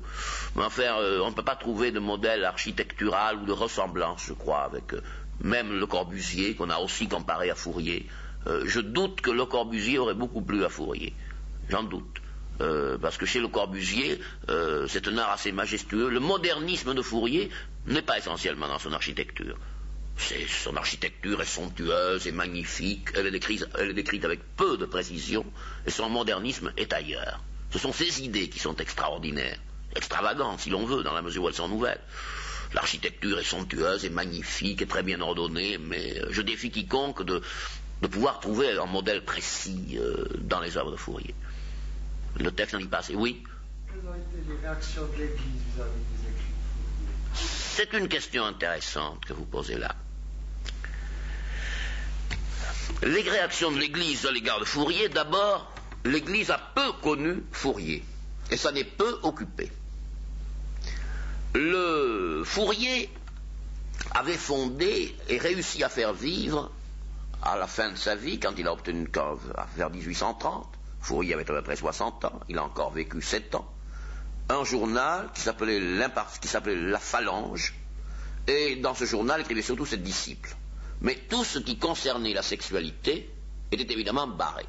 Mais enfin, euh, on ne peut pas trouver de modèle architectural ou de ressemblance, je crois, avec même Le Corbusier, qu'on a aussi comparé à Fourier. je doute que Le Corbusier aurait beaucoup plu à Fourier. J'en doute. Euh, parce que chez Le Corbusier, euh, c'est un art assez majestueux. Le modernisme de Fourier n'est pas essentiellement dans son architecture. son architecture est somptueuse et magnifique, elle est, décrite, elle est décrite avec peu de précision, et son modernisme est ailleurs. Ce sont ses idées qui sont extraordinaires, extravagantes si l'on veut, dans la mesure où elles sont nouvelles. L'architecture est somptueuse et magnifique et très bien ordonnée, mais je défie quiconque de, pouvoir trouver un modèle précis euh, dans les œuvres de Fourier. Le texte n'en dit pas assez. Oui? Quelles ont été les réactions de l'Église vis-à-vis des écrits C'est une question intéressante que vous posez là. Les réactions de l'Église à l'égard de Fourier, d'abord, l'Église a peu connu Fourier, et ça n'est peu occupé. Le Fourier avait fondé et réussi à faire vivre, à la fin de sa vie, quand il a obtenu, vers 1830, Fourier avait à peu près 60 ans, il a encore vécu 7 ans, un journal qui s'appelait, qui s'appelait La Phalange, et dans ce journal écrivait surtout ses disciples. Mais tout ce qui concernait la sexualité était évidemment barré.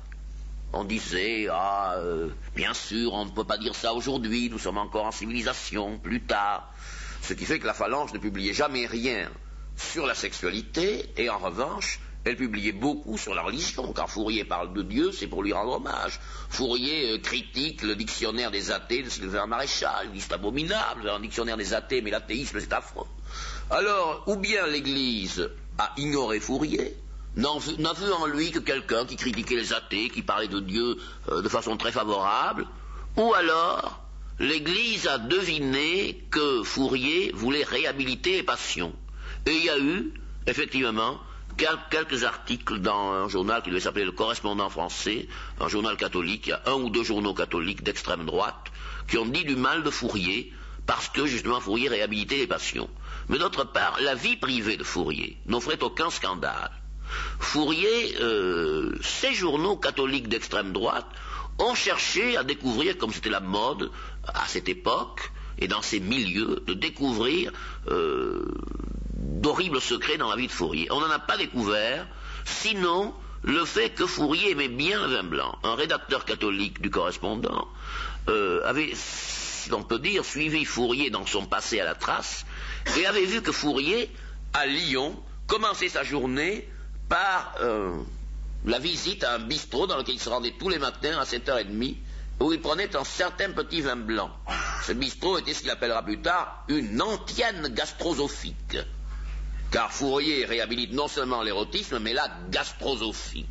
On disait, ah, euh, bien sûr, on ne peut pas dire ça aujourd'hui, nous sommes encore en civilisation, plus tard. Ce qui fait que la phalange ne publiait jamais rien sur la sexualité, et en revanche, elle publiait beaucoup sur la religion. Quand Fourier parle de Dieu, c'est pour lui rendre hommage. Fourier euh, critique le dictionnaire des athées de Sylvain Maréchal. Il dit c'est abominable, un dictionnaire des athées, mais l'athéisme c'est affreux. Alors, ou bien l'Église a ignoré Fourier, n'a vu en lui que quelqu'un qui critiquait les athées, qui parlait de Dieu euh, de façon très favorable, ou alors l'Église a deviné que Fourier voulait réhabiliter les passions. Et il y a eu, effectivement, quelques articles dans un journal qui devait s'appeler Le Correspondant français, un journal catholique, il y a un ou deux journaux catholiques d'extrême droite, qui ont dit du mal de Fourier, parce que justement Fourier réhabilitait les passions. Mais d'autre part, la vie privée de Fourier n'offrait aucun scandale. Fourier, euh, ces journaux catholiques d'extrême droite ont cherché à découvrir, comme c'était la mode à cette époque, et dans ces milieux de découvrir euh, d'horribles secrets dans la vie de Fourier. On n'en a pas découvert, sinon le fait que Fourier aimait bien le vin blanc. Un rédacteur catholique du correspondant euh, avait, l'on peut dire, suivi Fourier dans son passé à la trace et avait vu que Fourier, à Lyon, commençait sa journée par euh, la visite à un bistrot dans lequel il se rendait tous les matins à 7h30 où il prenait un certain petit vin blanc. Ce bistrot était ce qu'il appellera plus tard une antienne gastrosophique. Car Fourier réhabilite non seulement l'érotisme, mais la gastrosophie,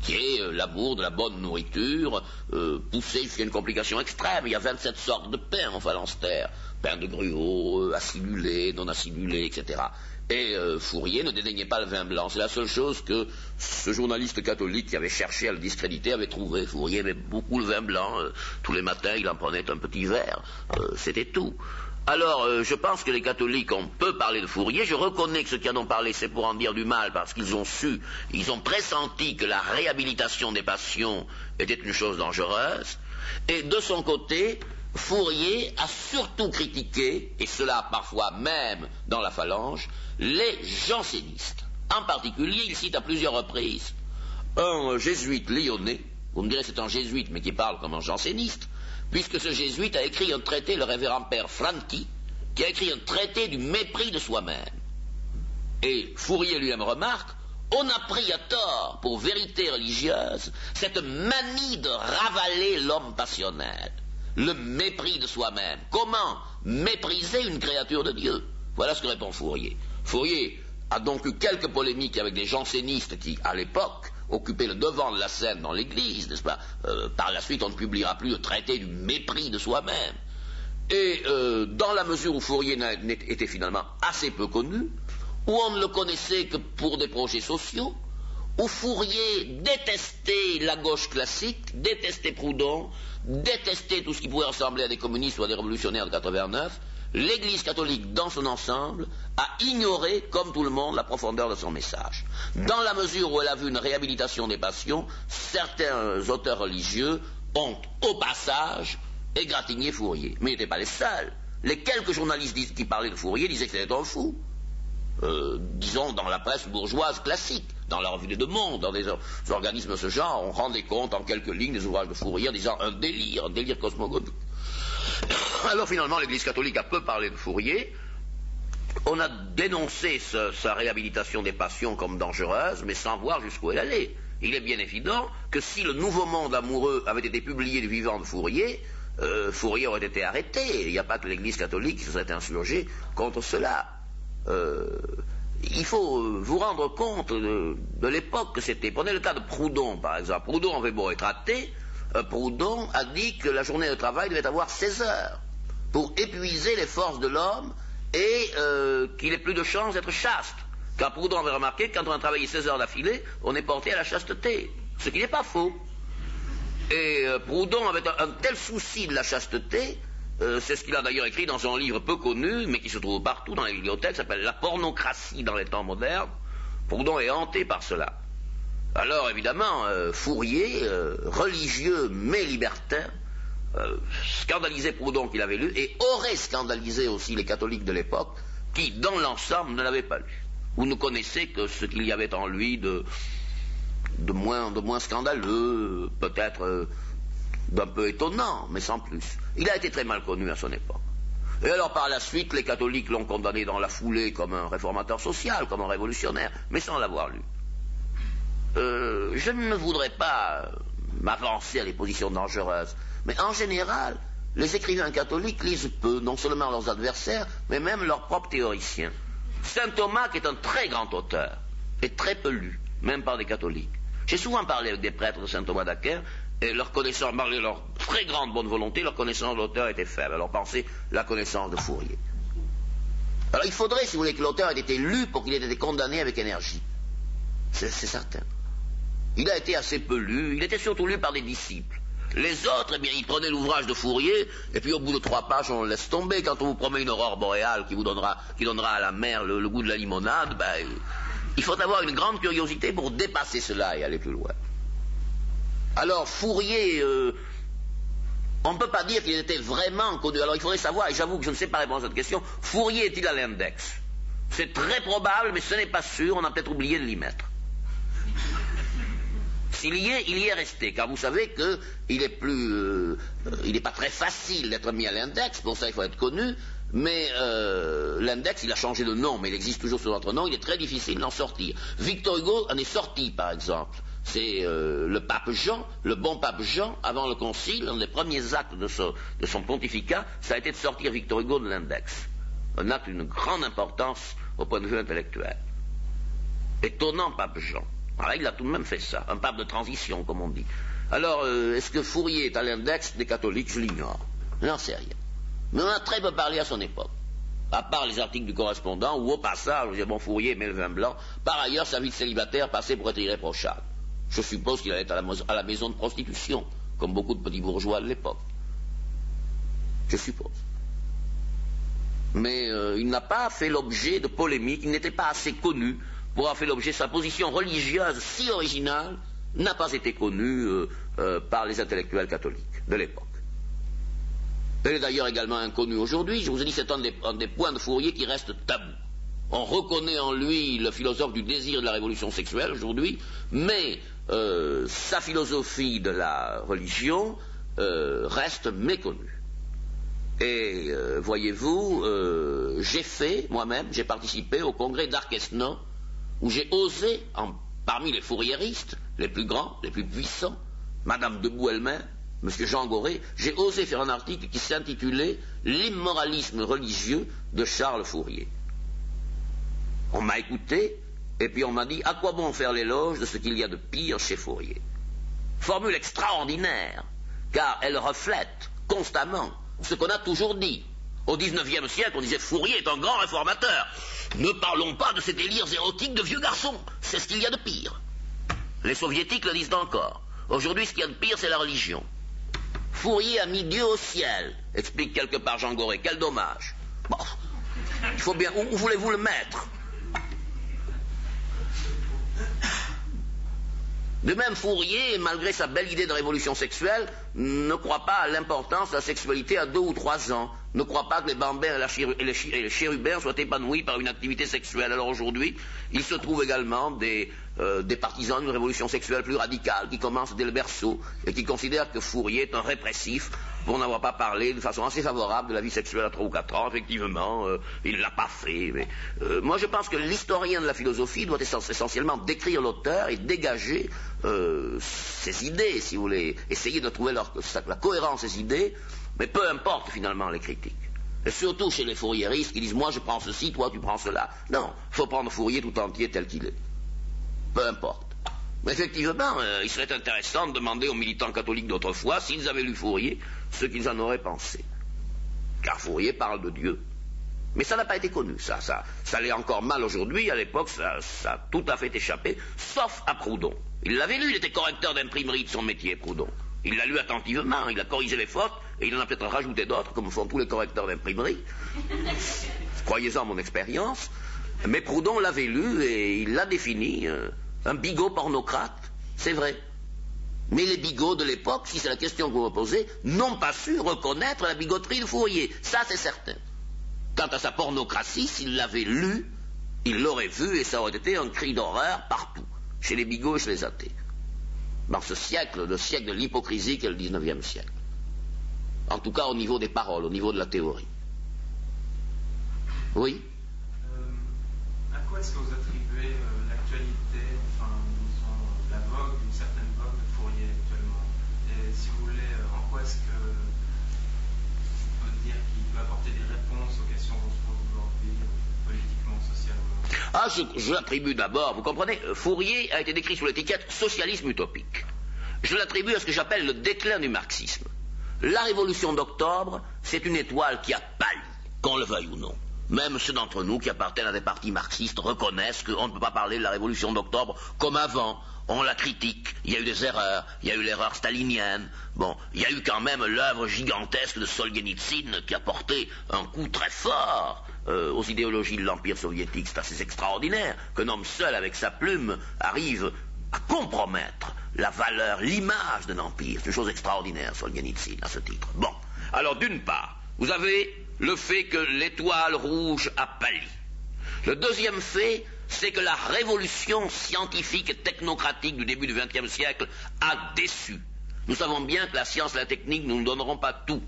qui est euh, l'amour de la bonne nourriture, euh, poussé jusqu'à une complication extrême. Il y a 27 sortes de pain en phalanstère. Pain de gruau, euh, acidulé, non acidulé, etc. Et euh, Fourier ne dédaignait pas le vin blanc. C'est la seule chose que ce journaliste catholique qui avait cherché à le discréditer avait trouvé. Fourier aimait beaucoup le vin blanc. Euh, tous les matins, il en prenait un petit verre. Euh, C'était tout. Alors, je pense que les catholiques, on peut parler de Fourier. Je reconnais que ceux qui en ont parlé, c'est pour en dire du mal, parce qu'ils ont su, ils ont pressenti que la réhabilitation des passions était une chose dangereuse. Et de son côté, Fourier a surtout critiqué, et cela parfois même dans la phalange, les jansénistes. En particulier, il cite à plusieurs reprises un jésuite lyonnais, vous me direz c'est un jésuite mais qui parle comme un janséniste, puisque ce jésuite a écrit un traité, le révérend père Franqui, qui a écrit un traité du mépris de soi-même. Et Fourier lui-même remarque, on a pris à tort pour vérité religieuse cette manie de ravaler l'homme passionnel, le mépris de soi-même. Comment mépriser une créature de Dieu? Voilà ce que répond Fourier. Fourier a donc eu quelques polémiques avec des jansénistes qui, à l'époque, occupaient le devant de la scène dans l'Église, n'est-ce pas? Euh, Par la suite, on ne publiera plus le traité du mépris de soi-même. Et euh, dans la mesure où Fourier était finalement assez peu connu, où on ne le connaissait que pour des projets sociaux, où Fourier détestait la gauche classique, détestait Proudhon, détestait tout ce qui pouvait ressembler à des communistes ou à des révolutionnaires de 89, l'Église catholique dans son ensemble a ignoré, comme tout le monde, la profondeur de son message. Dans la mesure où elle a vu une réhabilitation des passions, certains auteurs religieux ont, au passage, égratigné Fourier. Mais ils n'étaient pas les seuls. Les quelques journalistes qui parlaient de Fourier disaient que c'était un fou. Euh, disons, dans la presse bourgeoise classique, dans la revue des Deux Mondes, dans des, organismes de ce genre, on rendait compte en quelques lignes des ouvrages de Fourier disant un délire, un délire cosmogonique. Alors finalement, l'Église catholique a peu parlé de Fourier. On a dénoncé sa réhabilitation des passions comme dangereuse, mais sans voir jusqu'où elle allait. Il est bien évident que si le Nouveau Monde amoureux avait été publié du vivant de Fourier, euh, Fourier aurait été arrêté. Il n'y a pas que l'Église catholique qui se serait insurgée contre cela. Euh, il faut euh, vous rendre compte de, l'époque que c'était. Prenez le cas de Proudhon, par exemple. Proudhon avait beau être athée, euh, Proudhon a dit que la journée de travail devait avoir 16 heures pour épuiser les forces de l'homme et qu'il ait plus de chance d'être chaste. Car Proudhon avait remarqué que quand on a travaillé 16 heures d'affilée, on est porté à la chasteté. Ce qui n'est pas faux. Et Proudhon avait un, tel souci de la chasteté, euh, c'est ce qu'il a d'ailleurs écrit dans un livre peu connu, mais qui se trouve partout dans les bibliothèques, s'appelle La pornocratie dans les temps modernes. Proudhon est hanté par cela. Alors évidemment, euh, Fourier, euh, religieux mais libertin, scandalisait Proudhon qu'il avait lu et aurait scandalisé aussi les catholiques de l'époque qui, dans l'ensemble, ne l'avaient pas lu ou ne connaissaient que ce qu'il y avait en lui de moins scandaleux, peut-être d'un peu étonnant, mais sans plus. Il a été très mal connu à son époque. Et alors par la suite, les catholiques l'ont condamné dans la foulée comme un réformateur social, comme un révolutionnaire, mais sans l'avoir lu. Euh, je ne voudrais pas m'avancer à des positions dangereuses, mais en général, les écrivains catholiques lisent peu, non seulement leurs adversaires, mais même leurs propres théoriciens. Saint Thomas, qui est un très grand auteur, est très peu lu, même par des catholiques. J'ai souvent parlé avec des prêtres de Saint Thomas d'Aquin, et leur connaissance, malgré leur très grande bonne volonté, leur connaissance de l'auteur était faible. Alors pensez la connaissance de Fourier. Alors il faudrait, si vous voulez, que l'auteur ait été lu pour qu'il ait été condamné avec énergie. C'est certain. Il a été assez peu lu, il était surtout lu par des disciples. Les autres, eh bien, ils prenaient l'ouvrage de Fourier, et puis au bout de trois pages, on le laisse tomber. Quand on vous promet une aurore boréale qui vous donnera, à la mer le, le goût de la limonade, ben, il faut avoir une grande curiosité pour dépasser cela et aller plus loin. Alors Fourier, euh, On ne peut pas dire qu'il était vraiment connu. Alors il faudrait savoir, et j'avoue que je ne sais pas répondre à cette question, Fourier est-il à l'index? C'est très probable, mais ce n'est pas sûr, on a peut-être oublié de l'y mettre. S'il y est, il y est resté, car vous savez qu'il est plus, euh, il n'est pas très facile d'être mis à l'index, pour ça il faut être connu, mais euh, l'index, il a changé de nom, mais il existe toujours sous notre nom, il est très difficile d'en sortir. Victor Hugo en est sorti, par exemple. C'est euh, le pape Jean, le bon pape Jean, avant le concile, un des premiers actes de, son pontificat, ça a été de sortir Victor Hugo de l'index. Un acte d'une grande importance au point de vue intellectuel. Étonnant pape Jean. Alors, il a tout de même fait ça, un pape de transition, comme on dit. Alors, euh, est-ce que Fourier est à l'index des catholiques? Je l'ignore. Je n'en sais rien. Mais on a très peu parlé à son époque. À part les articles du correspondant, où au passage, on disait, bon, Fourier met le vin blanc. Par ailleurs, sa vie de célibataire passait pour être irréprochable. Je suppose qu'il allait à la, à la maison de prostitution, comme beaucoup de petits bourgeois de l'époque. Je suppose. Mais euh, il n'a pas fait l'objet de polémiques, il n'était pas assez connu pour avoir fait l'objet, sa position religieuse si originale n'a pas été connue euh, euh, par les intellectuels catholiques de l'époque. Elle est d'ailleurs également inconnue aujourd'hui. Je vous ai dit, c'est un, des, points de Fourier qui reste tabou. On reconnaît en lui le philosophe du désir de la révolution sexuelle aujourd'hui, mais euh, sa philosophie de la religion reste méconnue. Et voyez-vous, j'ai fait moi-même, j'ai participé au congrès d'Arquesnan où j'ai osé, parmi les fourriéristes, les plus grands, les plus puissants, Madame Debout elle-même, Monsieur Jean Goré, j'ai osé faire un article qui s'intitulait L'immoralisme religieux de Charles Fourier. On m'a écouté, et puis on m'a dit à quoi bon faire l'éloge de ce qu'il y a de pire chez Fourier? Formule extraordinaire, car elle reflète constamment ce qu'on a toujours dit, au XIXe siècle, on disait Fourier est un grand réformateur. Ne parlons pas de ces délires érotiques de vieux garçons. C'est ce qu'il y a de pire. Les soviétiques le disent encore. Aujourd'hui, ce qu'il y a de pire, c'est la religion. Fourier a mis Dieu au ciel, explique quelque part Jean Goré. Quel dommage. Bon, il faut bien. Où, voulez-vous le mettre? De même, Fourier, malgré sa belle idée de révolution sexuelle, ne croit pas à l'importance de la sexualité à deux ou trois ans ne croit pas que les bambins et, les, chérubins soient épanouis par une activité sexuelle. Alors aujourd'hui, il se trouve également des, euh, des partisans d'une révolution sexuelle plus radicale qui commence dès le berceau et qui considèrent que Fourier est un répressif pour n'avoir pas parlé de façon assez favorable de la vie sexuelle à trois ou quatre ans. Effectivement, euh, il ne l'a pas fait. Mais, euh, moi, je pense que l'historien de la philosophie doit essentiellement décrire l'auteur et dégager ses idées, si vous voulez, essayer de trouver la cohérence des idées mais peu importe finalement les critiques. Et surtout chez les fourriéristes qui disent moi je prends ceci, toi tu prends cela. Non, il faut prendre Fourier tout entier tel qu'il est. Peu importe. Effectivement, euh, il serait intéressant de demander aux militants catholiques d'autrefois s'ils avaient lu Fourier ce qu'ils en auraient pensé. Car Fourier parle de Dieu. Mais ça n'a pas été connu, ça, ça, ça l'est encore mal aujourd'hui, à l'époque, ça, ça a tout à fait échappé, sauf à Proudhon. Il l'avait lu, il était correcteur d'imprimerie de son métier, Proudhon. Il l'a lu attentivement, il a corrigé les fautes, et il en a peut-être rajouté d'autres, comme font tous les correcteurs d'imprimerie. Croyez-en mon expérience. Mais Proudhon l'avait lu et il l'a défini. Euh, un bigot pornocrate, c'est vrai. Mais les bigots de l'époque, si c'est la question que vous me posez, n'ont pas su reconnaître la bigoterie de Fourier. Ça, c'est certain. Quant à sa pornocratie, s'il l'avait lu, il l'aurait vu et ça aurait été un cri d'horreur partout, chez les bigots et chez les athées dans ce siècle, le siècle de l'hypocrisie qu'est le XIXe siècle. En tout cas au niveau des paroles, au niveau de la théorie. Oui? Euh, À quoi est-ce que vous attribuez euh, l'actualité, enfin, disons, la vogue, une certaine vogue de Fourier actuellement Et si vous voulez, euh, en quoi est-ce que on peut dire qu'il peut apporter des réponses aux questions qu'on se pose aujourd'hui, politiquement, socialement ah, je, l'attribue d'abord, vous comprenez, Fourier a été décrit sous l'étiquette socialisme utopique. Je l'attribue à ce que j'appelle le déclin du marxisme. La révolution d'octobre, c'est une étoile qui a pâli, qu'on le veuille ou non. Même ceux d'entre nous qui appartiennent à des partis marxistes reconnaissent qu'on ne peut pas parler de la révolution d'octobre comme avant. On la critique, il y a eu des erreurs, il y a eu l'erreur stalinienne. Bon, il y a eu quand même l'œuvre gigantesque de Solzhenitsyn qui a porté un coup très fort euh, aux idéologies de l'Empire soviétique. C'est assez extraordinaire qu'un homme seul avec sa plume arrive à compromettre la valeur, l'image d'un empire. C'est une chose extraordinaire, Solzhenitsyn, à ce titre. Bon. Alors, d'une part, vous avez le fait que l'étoile rouge a pâli. Le deuxième fait, c'est que la révolution scientifique et technocratique du début du XXe siècle a déçu. Nous savons bien que la science et la technique ne nous donneront pas tout.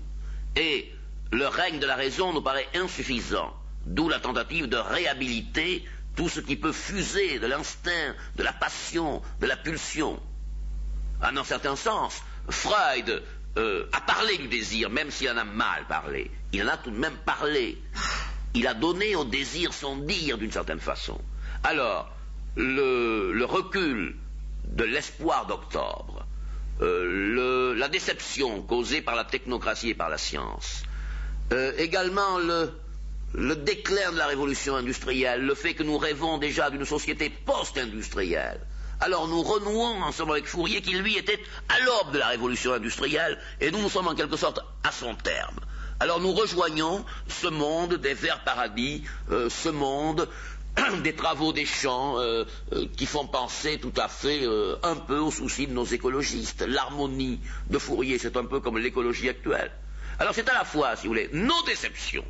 Et le règne de la raison nous paraît insuffisant. D'où la tentative de réhabiliter tout ce qui peut fuser de l'instinct, de la passion, de la pulsion. En un certain sens, Freud euh, a parlé du désir, même s'il en a mal parlé. Il en a tout de même parlé. Il a donné au désir son dire d'une certaine façon. Alors, le, recul de l'espoir d'octobre, euh, la déception causée par la technocratie et par la science, euh, également le, le déclin de la révolution industrielle, le fait que nous rêvons déjà d'une société post-industrielle. Alors nous renouons ensemble avec Fourier qui lui était à l'aube de la révolution industrielle et nous nous sommes en quelque sorte à son terme. Alors nous rejoignons ce monde des verts paradis, euh, ce monde des travaux des champs euh, euh, qui font penser tout à fait un peu aux soucis de nos écologistes. L'harmonie de Fourier, c'est un peu comme l'écologie actuelle. Alors c'est à la fois, si vous voulez, nos déceptions,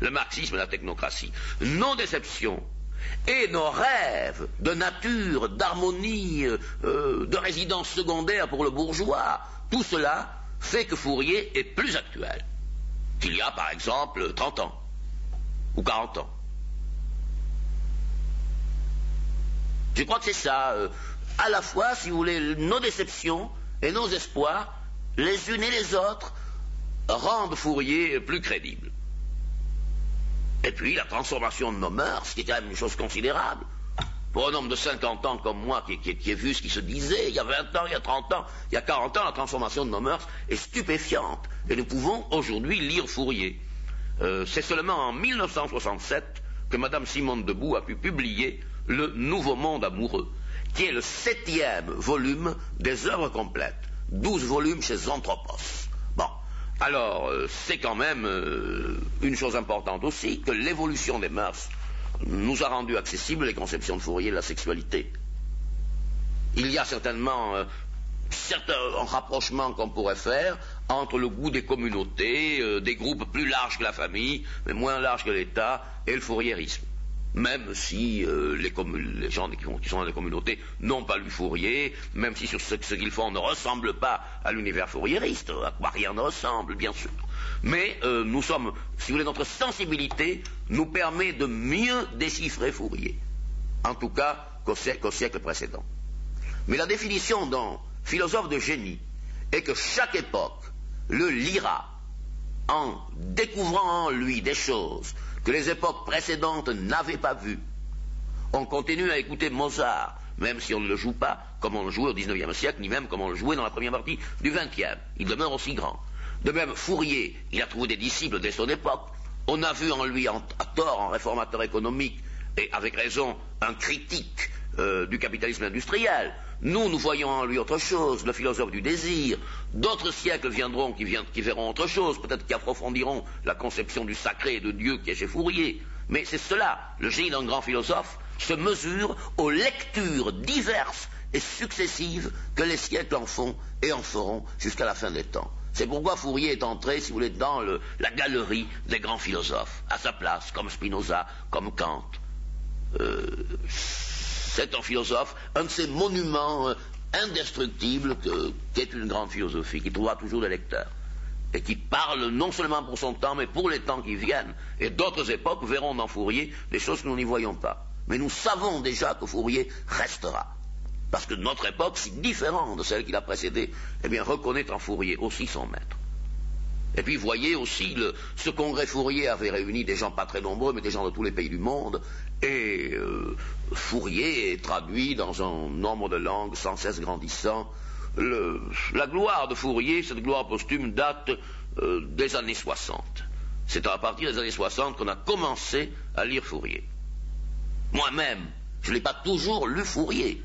le marxisme et la technocratie, nos déceptions et nos rêves de nature, d'harmonie, euh, de résidence secondaire pour le bourgeois, tout cela fait que Fourier est plus actuel qu'il y a par exemple 30 ans ou 40 ans. Je crois que c'est ça, euh, à la fois, si vous voulez, nos déceptions et nos espoirs, les unes et les autres, rendent Fourier plus crédible. Et puis la transformation de nos mœurs, qui est quand même une chose considérable. Pour un homme de 50 ans comme moi, qui, qui, vu ce qui se disait, il y a 20 ans, il y a 30 ans, il y a 40 ans, la transformation de nos mœurs est stupéfiante. Et nous pouvons aujourd'hui lire Fourier. Euh, c'est seulement en 1967 que Madame Simone Debout a pu publier Le Nouveau Monde amoureux, qui est le septième volume des œuvres complètes. Douze volumes chez Anthropos. Alors, euh, c'est quand même euh, une chose importante aussi que l'évolution des mœurs nous a rendu accessibles les conceptions de Fourier de la sexualité. Il y a certainement euh, un rapprochement qu'on pourrait faire entre le goût des communautés, des groupes plus larges que la famille, mais moins larges que l'État, et le fourriérisme même si euh, les, gens qui, sont dans les communautés n'ont pas lu Fourier, même si ce, qu'ils font ne ressemble pas à l'univers fourriériste, à quoi rien ne ressemble, bien sûr. Mais euh, nous sommes, si vous voulez, notre sensibilité nous permet de mieux déchiffrer Fourier, en tout cas qu'au siècle, précédent. Mais la définition d'un philosophe de génie est que chaque époque le lira en découvrant en lui des choses que les époques précédentes n'avaient pas vu. On continue à écouter Mozart, même si on ne le joue pas comme on le jouait au XIXe siècle, ni même comme on le jouait dans la première partie du XXe. Il demeure aussi grand. De même, Fourier, il a trouvé des disciples dès son époque. On a vu en lui, à tort, un réformateur économique, et avec raison, un critique euh, du capitalisme industriel. Nous, nous voyons en lui autre chose, le philosophe du désir. D'autres siècles viendront qui, verront autre chose, peut-être qui approfondiront la conception du sacré et de Dieu qui est chez Fourier. Mais c'est cela, le génie d'un grand philosophe se mesure aux lectures diverses et successives que les siècles en font et en feront jusqu'à la fin des temps. C'est pourquoi Fourier est entré, si vous voulez, dans la galerie des grands philosophes, à sa place, comme Spinoza, comme Kant. Euh, c'est un philosophe, un de ces monuments euh, indestructibles qu'est une grande philosophie, qui trouvera toujours des lecteurs, et qui parle non seulement pour son temps, mais pour les temps qui viennent. Et d'autres époques verront dans Fourier des choses que nous n'y voyons pas. Mais nous savons déjà que Fourier restera. Parce que notre époque, si différente de celle qui l'a précédée, eh reconnaît en Fourier aussi son maître. Et puis voyez aussi, ce congrès Fourier avait réuni des gens pas très nombreux, mais des gens de tous les pays du monde, et euh, Fourier est traduit dans un nombre de langues sans cesse grandissant. la gloire de Fourier, cette gloire posthume, date euh, des années 60. C'est à partir des années 60 qu'on a commencé à lire Fourier. Moi-même, je n'ai pas toujours lu Fourier.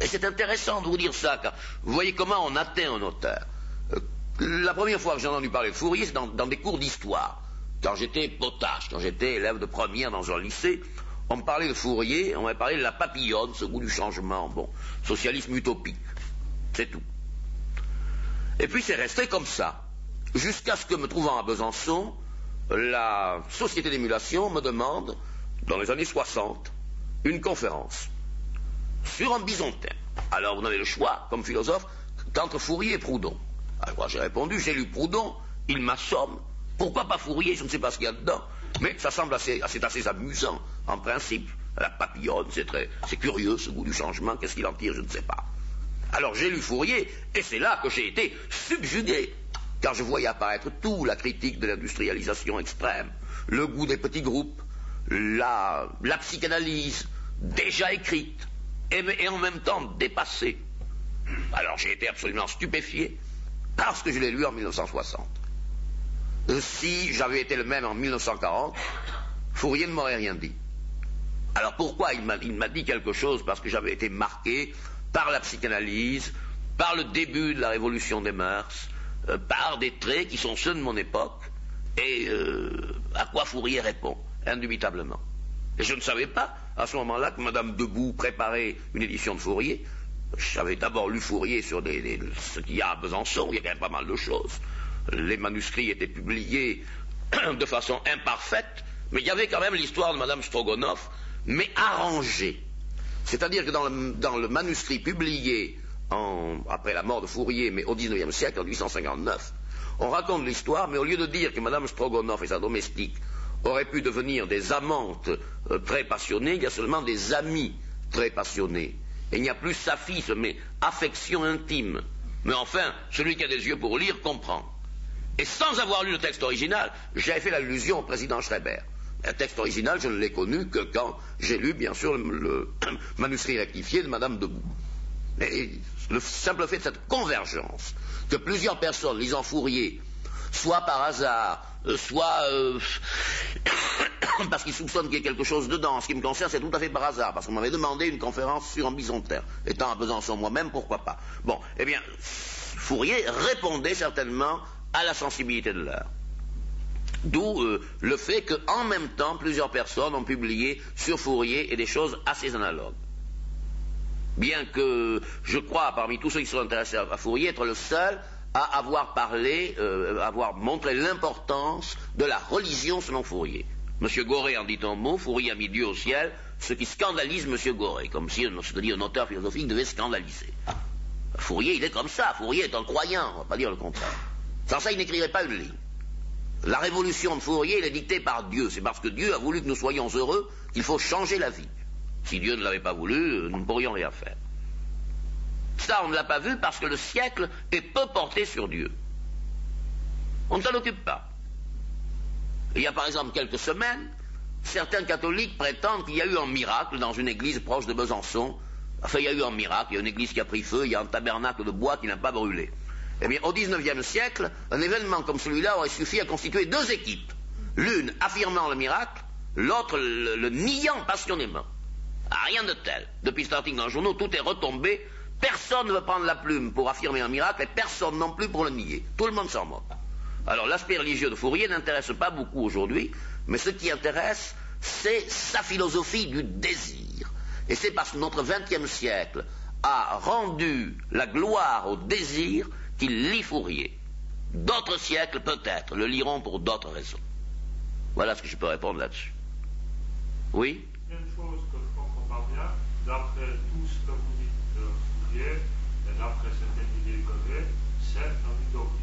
Et c'est intéressant de vous dire ça, car vous voyez comment on atteint un auteur. Euh, la première fois que j'ai entendu parler de Fourier, c'est dans, des cours d'histoire. Quand j'étais potache, quand j'étais élève de première dans un lycée, on me parlait de Fourier, on m'avait parlé de la papillonne, ce goût du changement, bon, socialisme utopique, c'est tout. Et puis c'est resté comme ça, jusqu'à ce que, me trouvant à Besançon, la société d'émulation me demande, dans les années 60, une conférence sur un bisontin. Alors vous avez le choix, comme philosophe, qu'entre Fourier et Proudhon. Alors j'ai répondu, j'ai lu Proudhon, il m'assomme. Pourquoi pas Fourier Je ne sais pas ce qu'il y a dedans. Mais ça semble assez, amusant, en principe. La papillonne, c'est très, curieux ce goût du changement. Qu'est-ce qu'il en tire Je ne sais pas. Alors j'ai lu Fourier, et c'est là que j'ai été subjugué, car je voyais apparaître tout, la critique de l'industrialisation extrême, le goût des petits groupes, la, la psychanalyse, déjà écrite, et, en même temps dépassée. Alors j'ai été absolument stupéfié, parce que je l'ai lu en 1960. Euh, si j'avais été le même en 1940, Fourier ne m'aurait rien dit. Alors pourquoi il m'a dit quelque chose Parce que j'avais été marqué par la psychanalyse, par le début de la révolution des mœurs, euh, par des traits qui sont ceux de mon époque, et euh, à quoi Fourier répond, indubitablement. Et je ne savais pas, à ce moment-là, que Madame Debout préparait une édition de Fourier. J'avais d'abord lu Fourier sur ce qu'il y a à Besançon, il y a pas mal de choses. Les manuscrits étaient publiés de façon imparfaite, mais il y avait quand même l'histoire de Madame Strogonoff, mais arrangée. C'est-à-dire que dans le, manuscrit publié après la mort de Fourier, mais au XIXe siècle, en 1859, on raconte l'histoire, mais au lieu de dire que Mme Strogonoff et sa domestique auraient pu devenir des amantes euh, très passionnées, il y a seulement des amis très passionnés. Et il n'y a plus sa fille, mais affection intime. Mais enfin, celui qui a des yeux pour lire comprend. Et sans avoir lu le texte original, j'avais fait l'allusion au président Schreiber. Un texte original, je ne l'ai connu que quand j'ai lu, bien sûr, le, manuscrit rectifié de Madame Debout. Mais le simple fait de cette convergence, que plusieurs personnes lisant Fourier, soit par hasard, euh, soit euh, parce qu'ils soupçonnent qu'il y ait quelque chose dedans. En ce qui me concerne, c'est tout à fait par hasard, parce qu'on m'avait demandé une conférence sur un bisonterre. Étant à Besançon moi-même, pourquoi pas Bon, eh bien, Fourier répondait certainement à la sensibilité de l'heure. D'où euh, le fait qu'en même temps, plusieurs personnes ont publié sur Fourier et des choses assez analogues. Bien que je crois, parmi tous ceux qui sont intéressés à, Fourier, être le seul à avoir parlé, euh, avoir montré l'importance de la religion selon Fourier. Monsieur Goré en dit un mot, Fourier a mis Dieu au ciel, ce qui scandalise Monsieur Goré, comme si un auteur philosophique devait scandaliser. Fourier, il est comme ça, Fourier est un croyant, on va pas dire le contraire. Sans ça, il n'écrirait pas une ligne. La révolution de Fourier, elle est dictée par Dieu. C'est parce que Dieu a voulu que nous soyons heureux qu'il faut changer la vie. Si Dieu ne l'avait pas voulu, euh, nous ne pourrions rien faire. Ça, on ne l'a pas vu parce que le siècle est peu porté sur Dieu. On ne s'en occupe pas. Il y a par exemple quelques semaines, certains catholiques prétendent qu'il y a eu un miracle dans une église proche de Besançon. Enfin, il y a eu un miracle, il y a une église qui a pris feu, il y a un tabernacle de bois qui n'a pas brûlé. Eh bien, au XIXe siècle, un événement comme celui-là aurait suffi à constituer deux équipes. L'une affirmant le miracle, l'autre le, niant passionnément. Ah, rien de tel. Depuis ce article dans le journal, tout est retombé. Personne ne veut prendre la plume pour affirmer un miracle et personne non plus pour le nier. Tout le monde s'en moque. Alors l'aspect religieux de Fourier n'intéresse pas beaucoup aujourd'hui, mais ce qui intéresse, c'est sa philosophie du désir. Et c'est parce que notre XXe siècle a rendu la gloire au désir qu'il lit Fourier. D'autres siècles, peut-être, le liront pour d'autres raisons. Voilà ce que je peux répondre là-dessus. Oui? Il une chose que je comprends pas bien, d'après tout ce que vous dites de Fourier, et d'après certaines idées que j'ai, c'est un utopisme.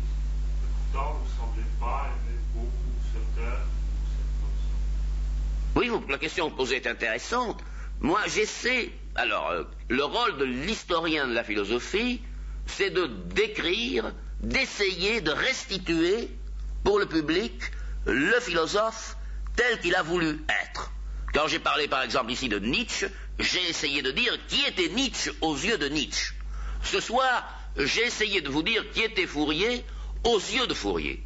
Et pourtant, vous ne semblez pas aimer beaucoup ce terme ou cette notion. Oui, la question posée est intéressante. Moi, j'essaie. Alors, euh, le rôle de l'historien de la philosophie, c'est de décrire, d'essayer de restituer pour le public le philosophe tel qu'il a voulu être. Quand j'ai parlé par exemple ici de Nietzsche, j'ai essayé de dire qui était Nietzsche aux yeux de Nietzsche. Ce soir, j'ai essayé de vous dire qui était Fourier aux yeux de Fourier.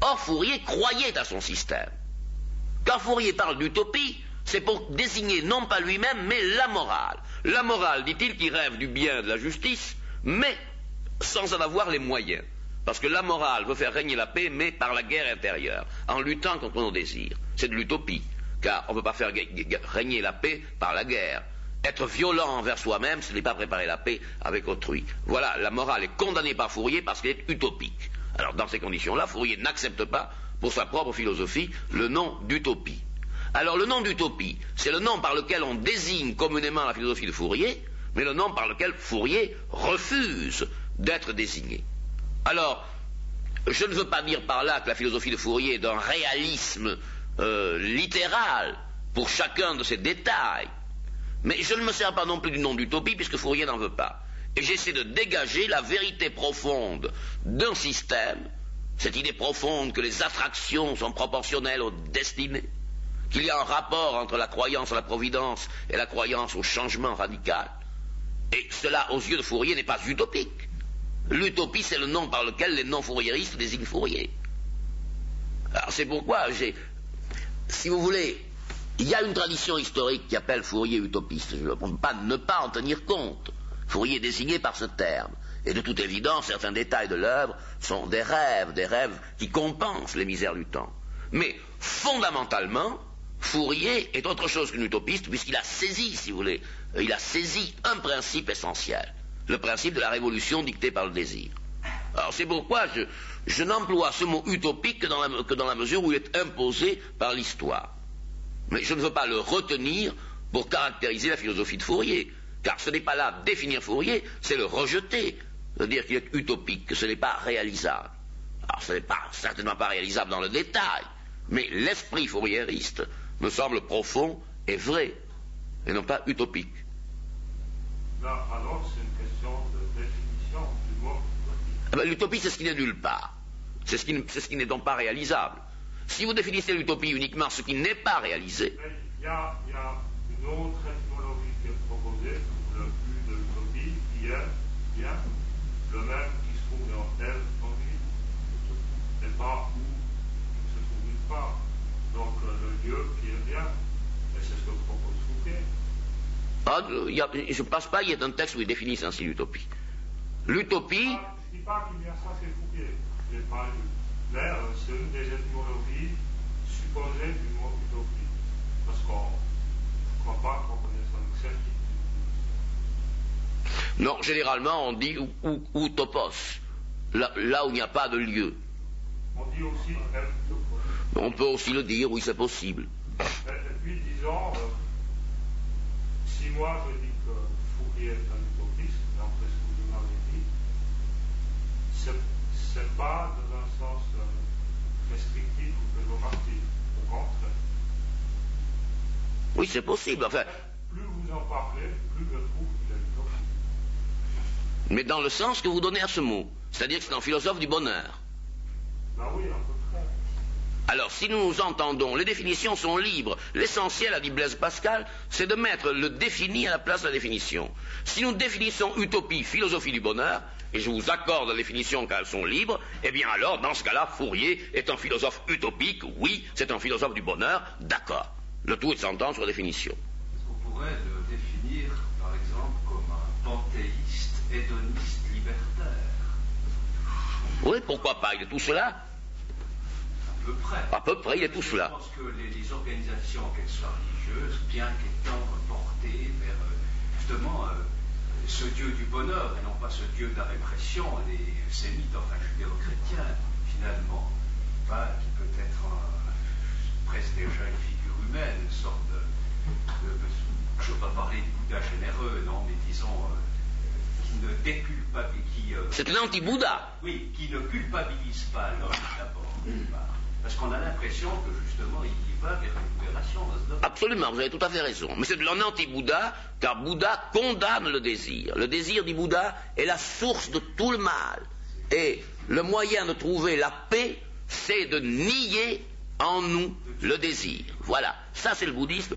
Or, Fourier croyait à son système. Quand Fourier parle d'utopie, c'est pour désigner non pas lui-même, mais la morale. La morale, dit-il, qui rêve du bien de la justice, mais sans en avoir les moyens. Parce que la morale veut faire régner la paix, mais par la guerre intérieure, en luttant contre nos désirs. C'est de l'utopie. car on ne peut pas faire régner la paix par la guerre. Être violent envers soi-même, ce n'est pas préparer la paix avec autrui. Voilà, la morale est condamnée par Fourier parce qu'elle est utopique. Alors dans ces conditions-là, Fourier n'accepte pas, pour sa propre philosophie, le nom d'utopie. Alors le nom d'utopie, c'est le nom par lequel on désigne communément la philosophie de Fourier, mais le nom par lequel Fourier refuse d'être désigné. Alors, je ne veux pas dire par là que la philosophie de Fourier est d'un réalisme euh, littéral pour chacun de ces détails, mais je ne me sers pas non plus du nom d'utopie puisque Fourier n'en veut pas. Et j'essaie de dégager la vérité profonde d'un système, cette idée profonde que les attractions sont proportionnelles aux destinées, qu'il y a un rapport entre la croyance à la providence et la croyance au changement radical. Et cela, aux yeux de Fourier, n'est pas utopique. L'utopie, c'est le nom par lequel les non-fourriéristes désignent Fourier. Alors c'est pourquoi j'ai, si vous voulez, il y a une tradition historique qui appelle Fourier utopiste. Je ne peux pas ne pas en tenir compte. Fourier désigné par ce terme. Et de toute évidence, certains détails de l'œuvre sont des rêves, des rêves qui compensent les misères du temps. Mais fondamentalement, Fourier est autre chose qu'un utopiste puisqu'il a saisi, si vous voulez, il a saisi un principe essentiel le principe de la révolution dictée par le désir. Alors c'est pourquoi je, n'emploie ce mot utopique que dans, la, mesure où il est imposé par l'histoire. Mais je ne veux pas le retenir pour caractériser la philosophie de Fourier, car ce n'est pas là définir Fourier, c'est le rejeter, dire qu'il est utopique, que ce n'est pas réalisable. Alors ce n'est pas certainement pas réalisable dans le détail, mais l'esprit fourriériste me semble profond et vrai, et non pas utopique. Ben, l'utopie, c'est ce qui n'est nulle part. C'est ce qui, n'est donc pas réalisable. Si vous définissez l'utopie uniquement ce qui n'est pas réalisé. Il y, a, une autre étymologie qui est proposée pour le but de l'utopie, qui est bien le même qui se trouve dans tel vie, et pas où il se trouve nulle part. Donc euh, le lieu qui est bien, et c'est ce que propose Fouquet. Ah, je ne pense pas, il y a un texte où il définit ainsi l'utopie. L'utopie. Dis pas qu'il y a ça, c'est Fouquet. Je n'ai pas lu. Mais euh, c'est une des étymologies supposées du mot utopie. Parce qu'on ne croit pas qu'on connaisse avec certitude. Non, généralement, on dit utopos. Là, là où il n'y a pas de lieu. On dit aussi On peut aussi le dire, oui, c'est possible. Et, puis, disons, euh, si moi je dis que Fouquet est un utopiste, d'après ce que vous m'avez dit, c'est pas dans un sens euh, restrictif ou péjoratif, au contraire. Oui, c'est possible. Enfin, plus vous en parlez, plus je trouve qu'il est utopiste. Mais dans le sens que vous donnez à ce mot, c'est-à-dire que c'est un philosophe du bonheur. Ben oui, un peu alors, si nous nous entendons, les définitions sont libres. L'essentiel, a dit Blaise Pascal, c'est de mettre le défini à la place de la définition. Si nous définissons utopie, philosophie du bonheur, et je vous accorde la définition car elles sont libres, eh bien alors, dans ce cas-là, Fourier est un philosophe utopique, oui, c'est un philosophe du bonheur, d'accord. Le tout est de s'entendre sur la définition. Est-ce qu'on pourrait le définir, par exemple, comme un panthéiste, hédoniste, libertaire? Oui, pourquoi pas, il est tout cela? Peu près. À peu près, il est tout cela. Je pense que les, organisations, qu'elles soient religieuses, bien qu'étant portées vers euh, justement euh, ce Dieu du bonheur et non pas ce Dieu de la répression, les sémites, enfin judéo-chrétiens, finalement, qui peut être presque déjà une figure humaine, une sorte de. je ne veux pas parler du Bouddha généreux, non, mais disons. Euh, qui ne déculpabilise. C'est un anti-Bouddha. Oui, qui ne culpabilise pas l'homme d'abord. Parce qu'on a l'impression que justement il va vers une libération. Absolument, vous avez tout à fait raison. Mais c'est de l'anti-Bouddha, car Bouddha condamne le désir. Le désir, dit Bouddha, est la source de tout le mal. Et le moyen de trouver la paix, c'est de nier en nous le désir. Voilà, ça c'est le bouddhisme.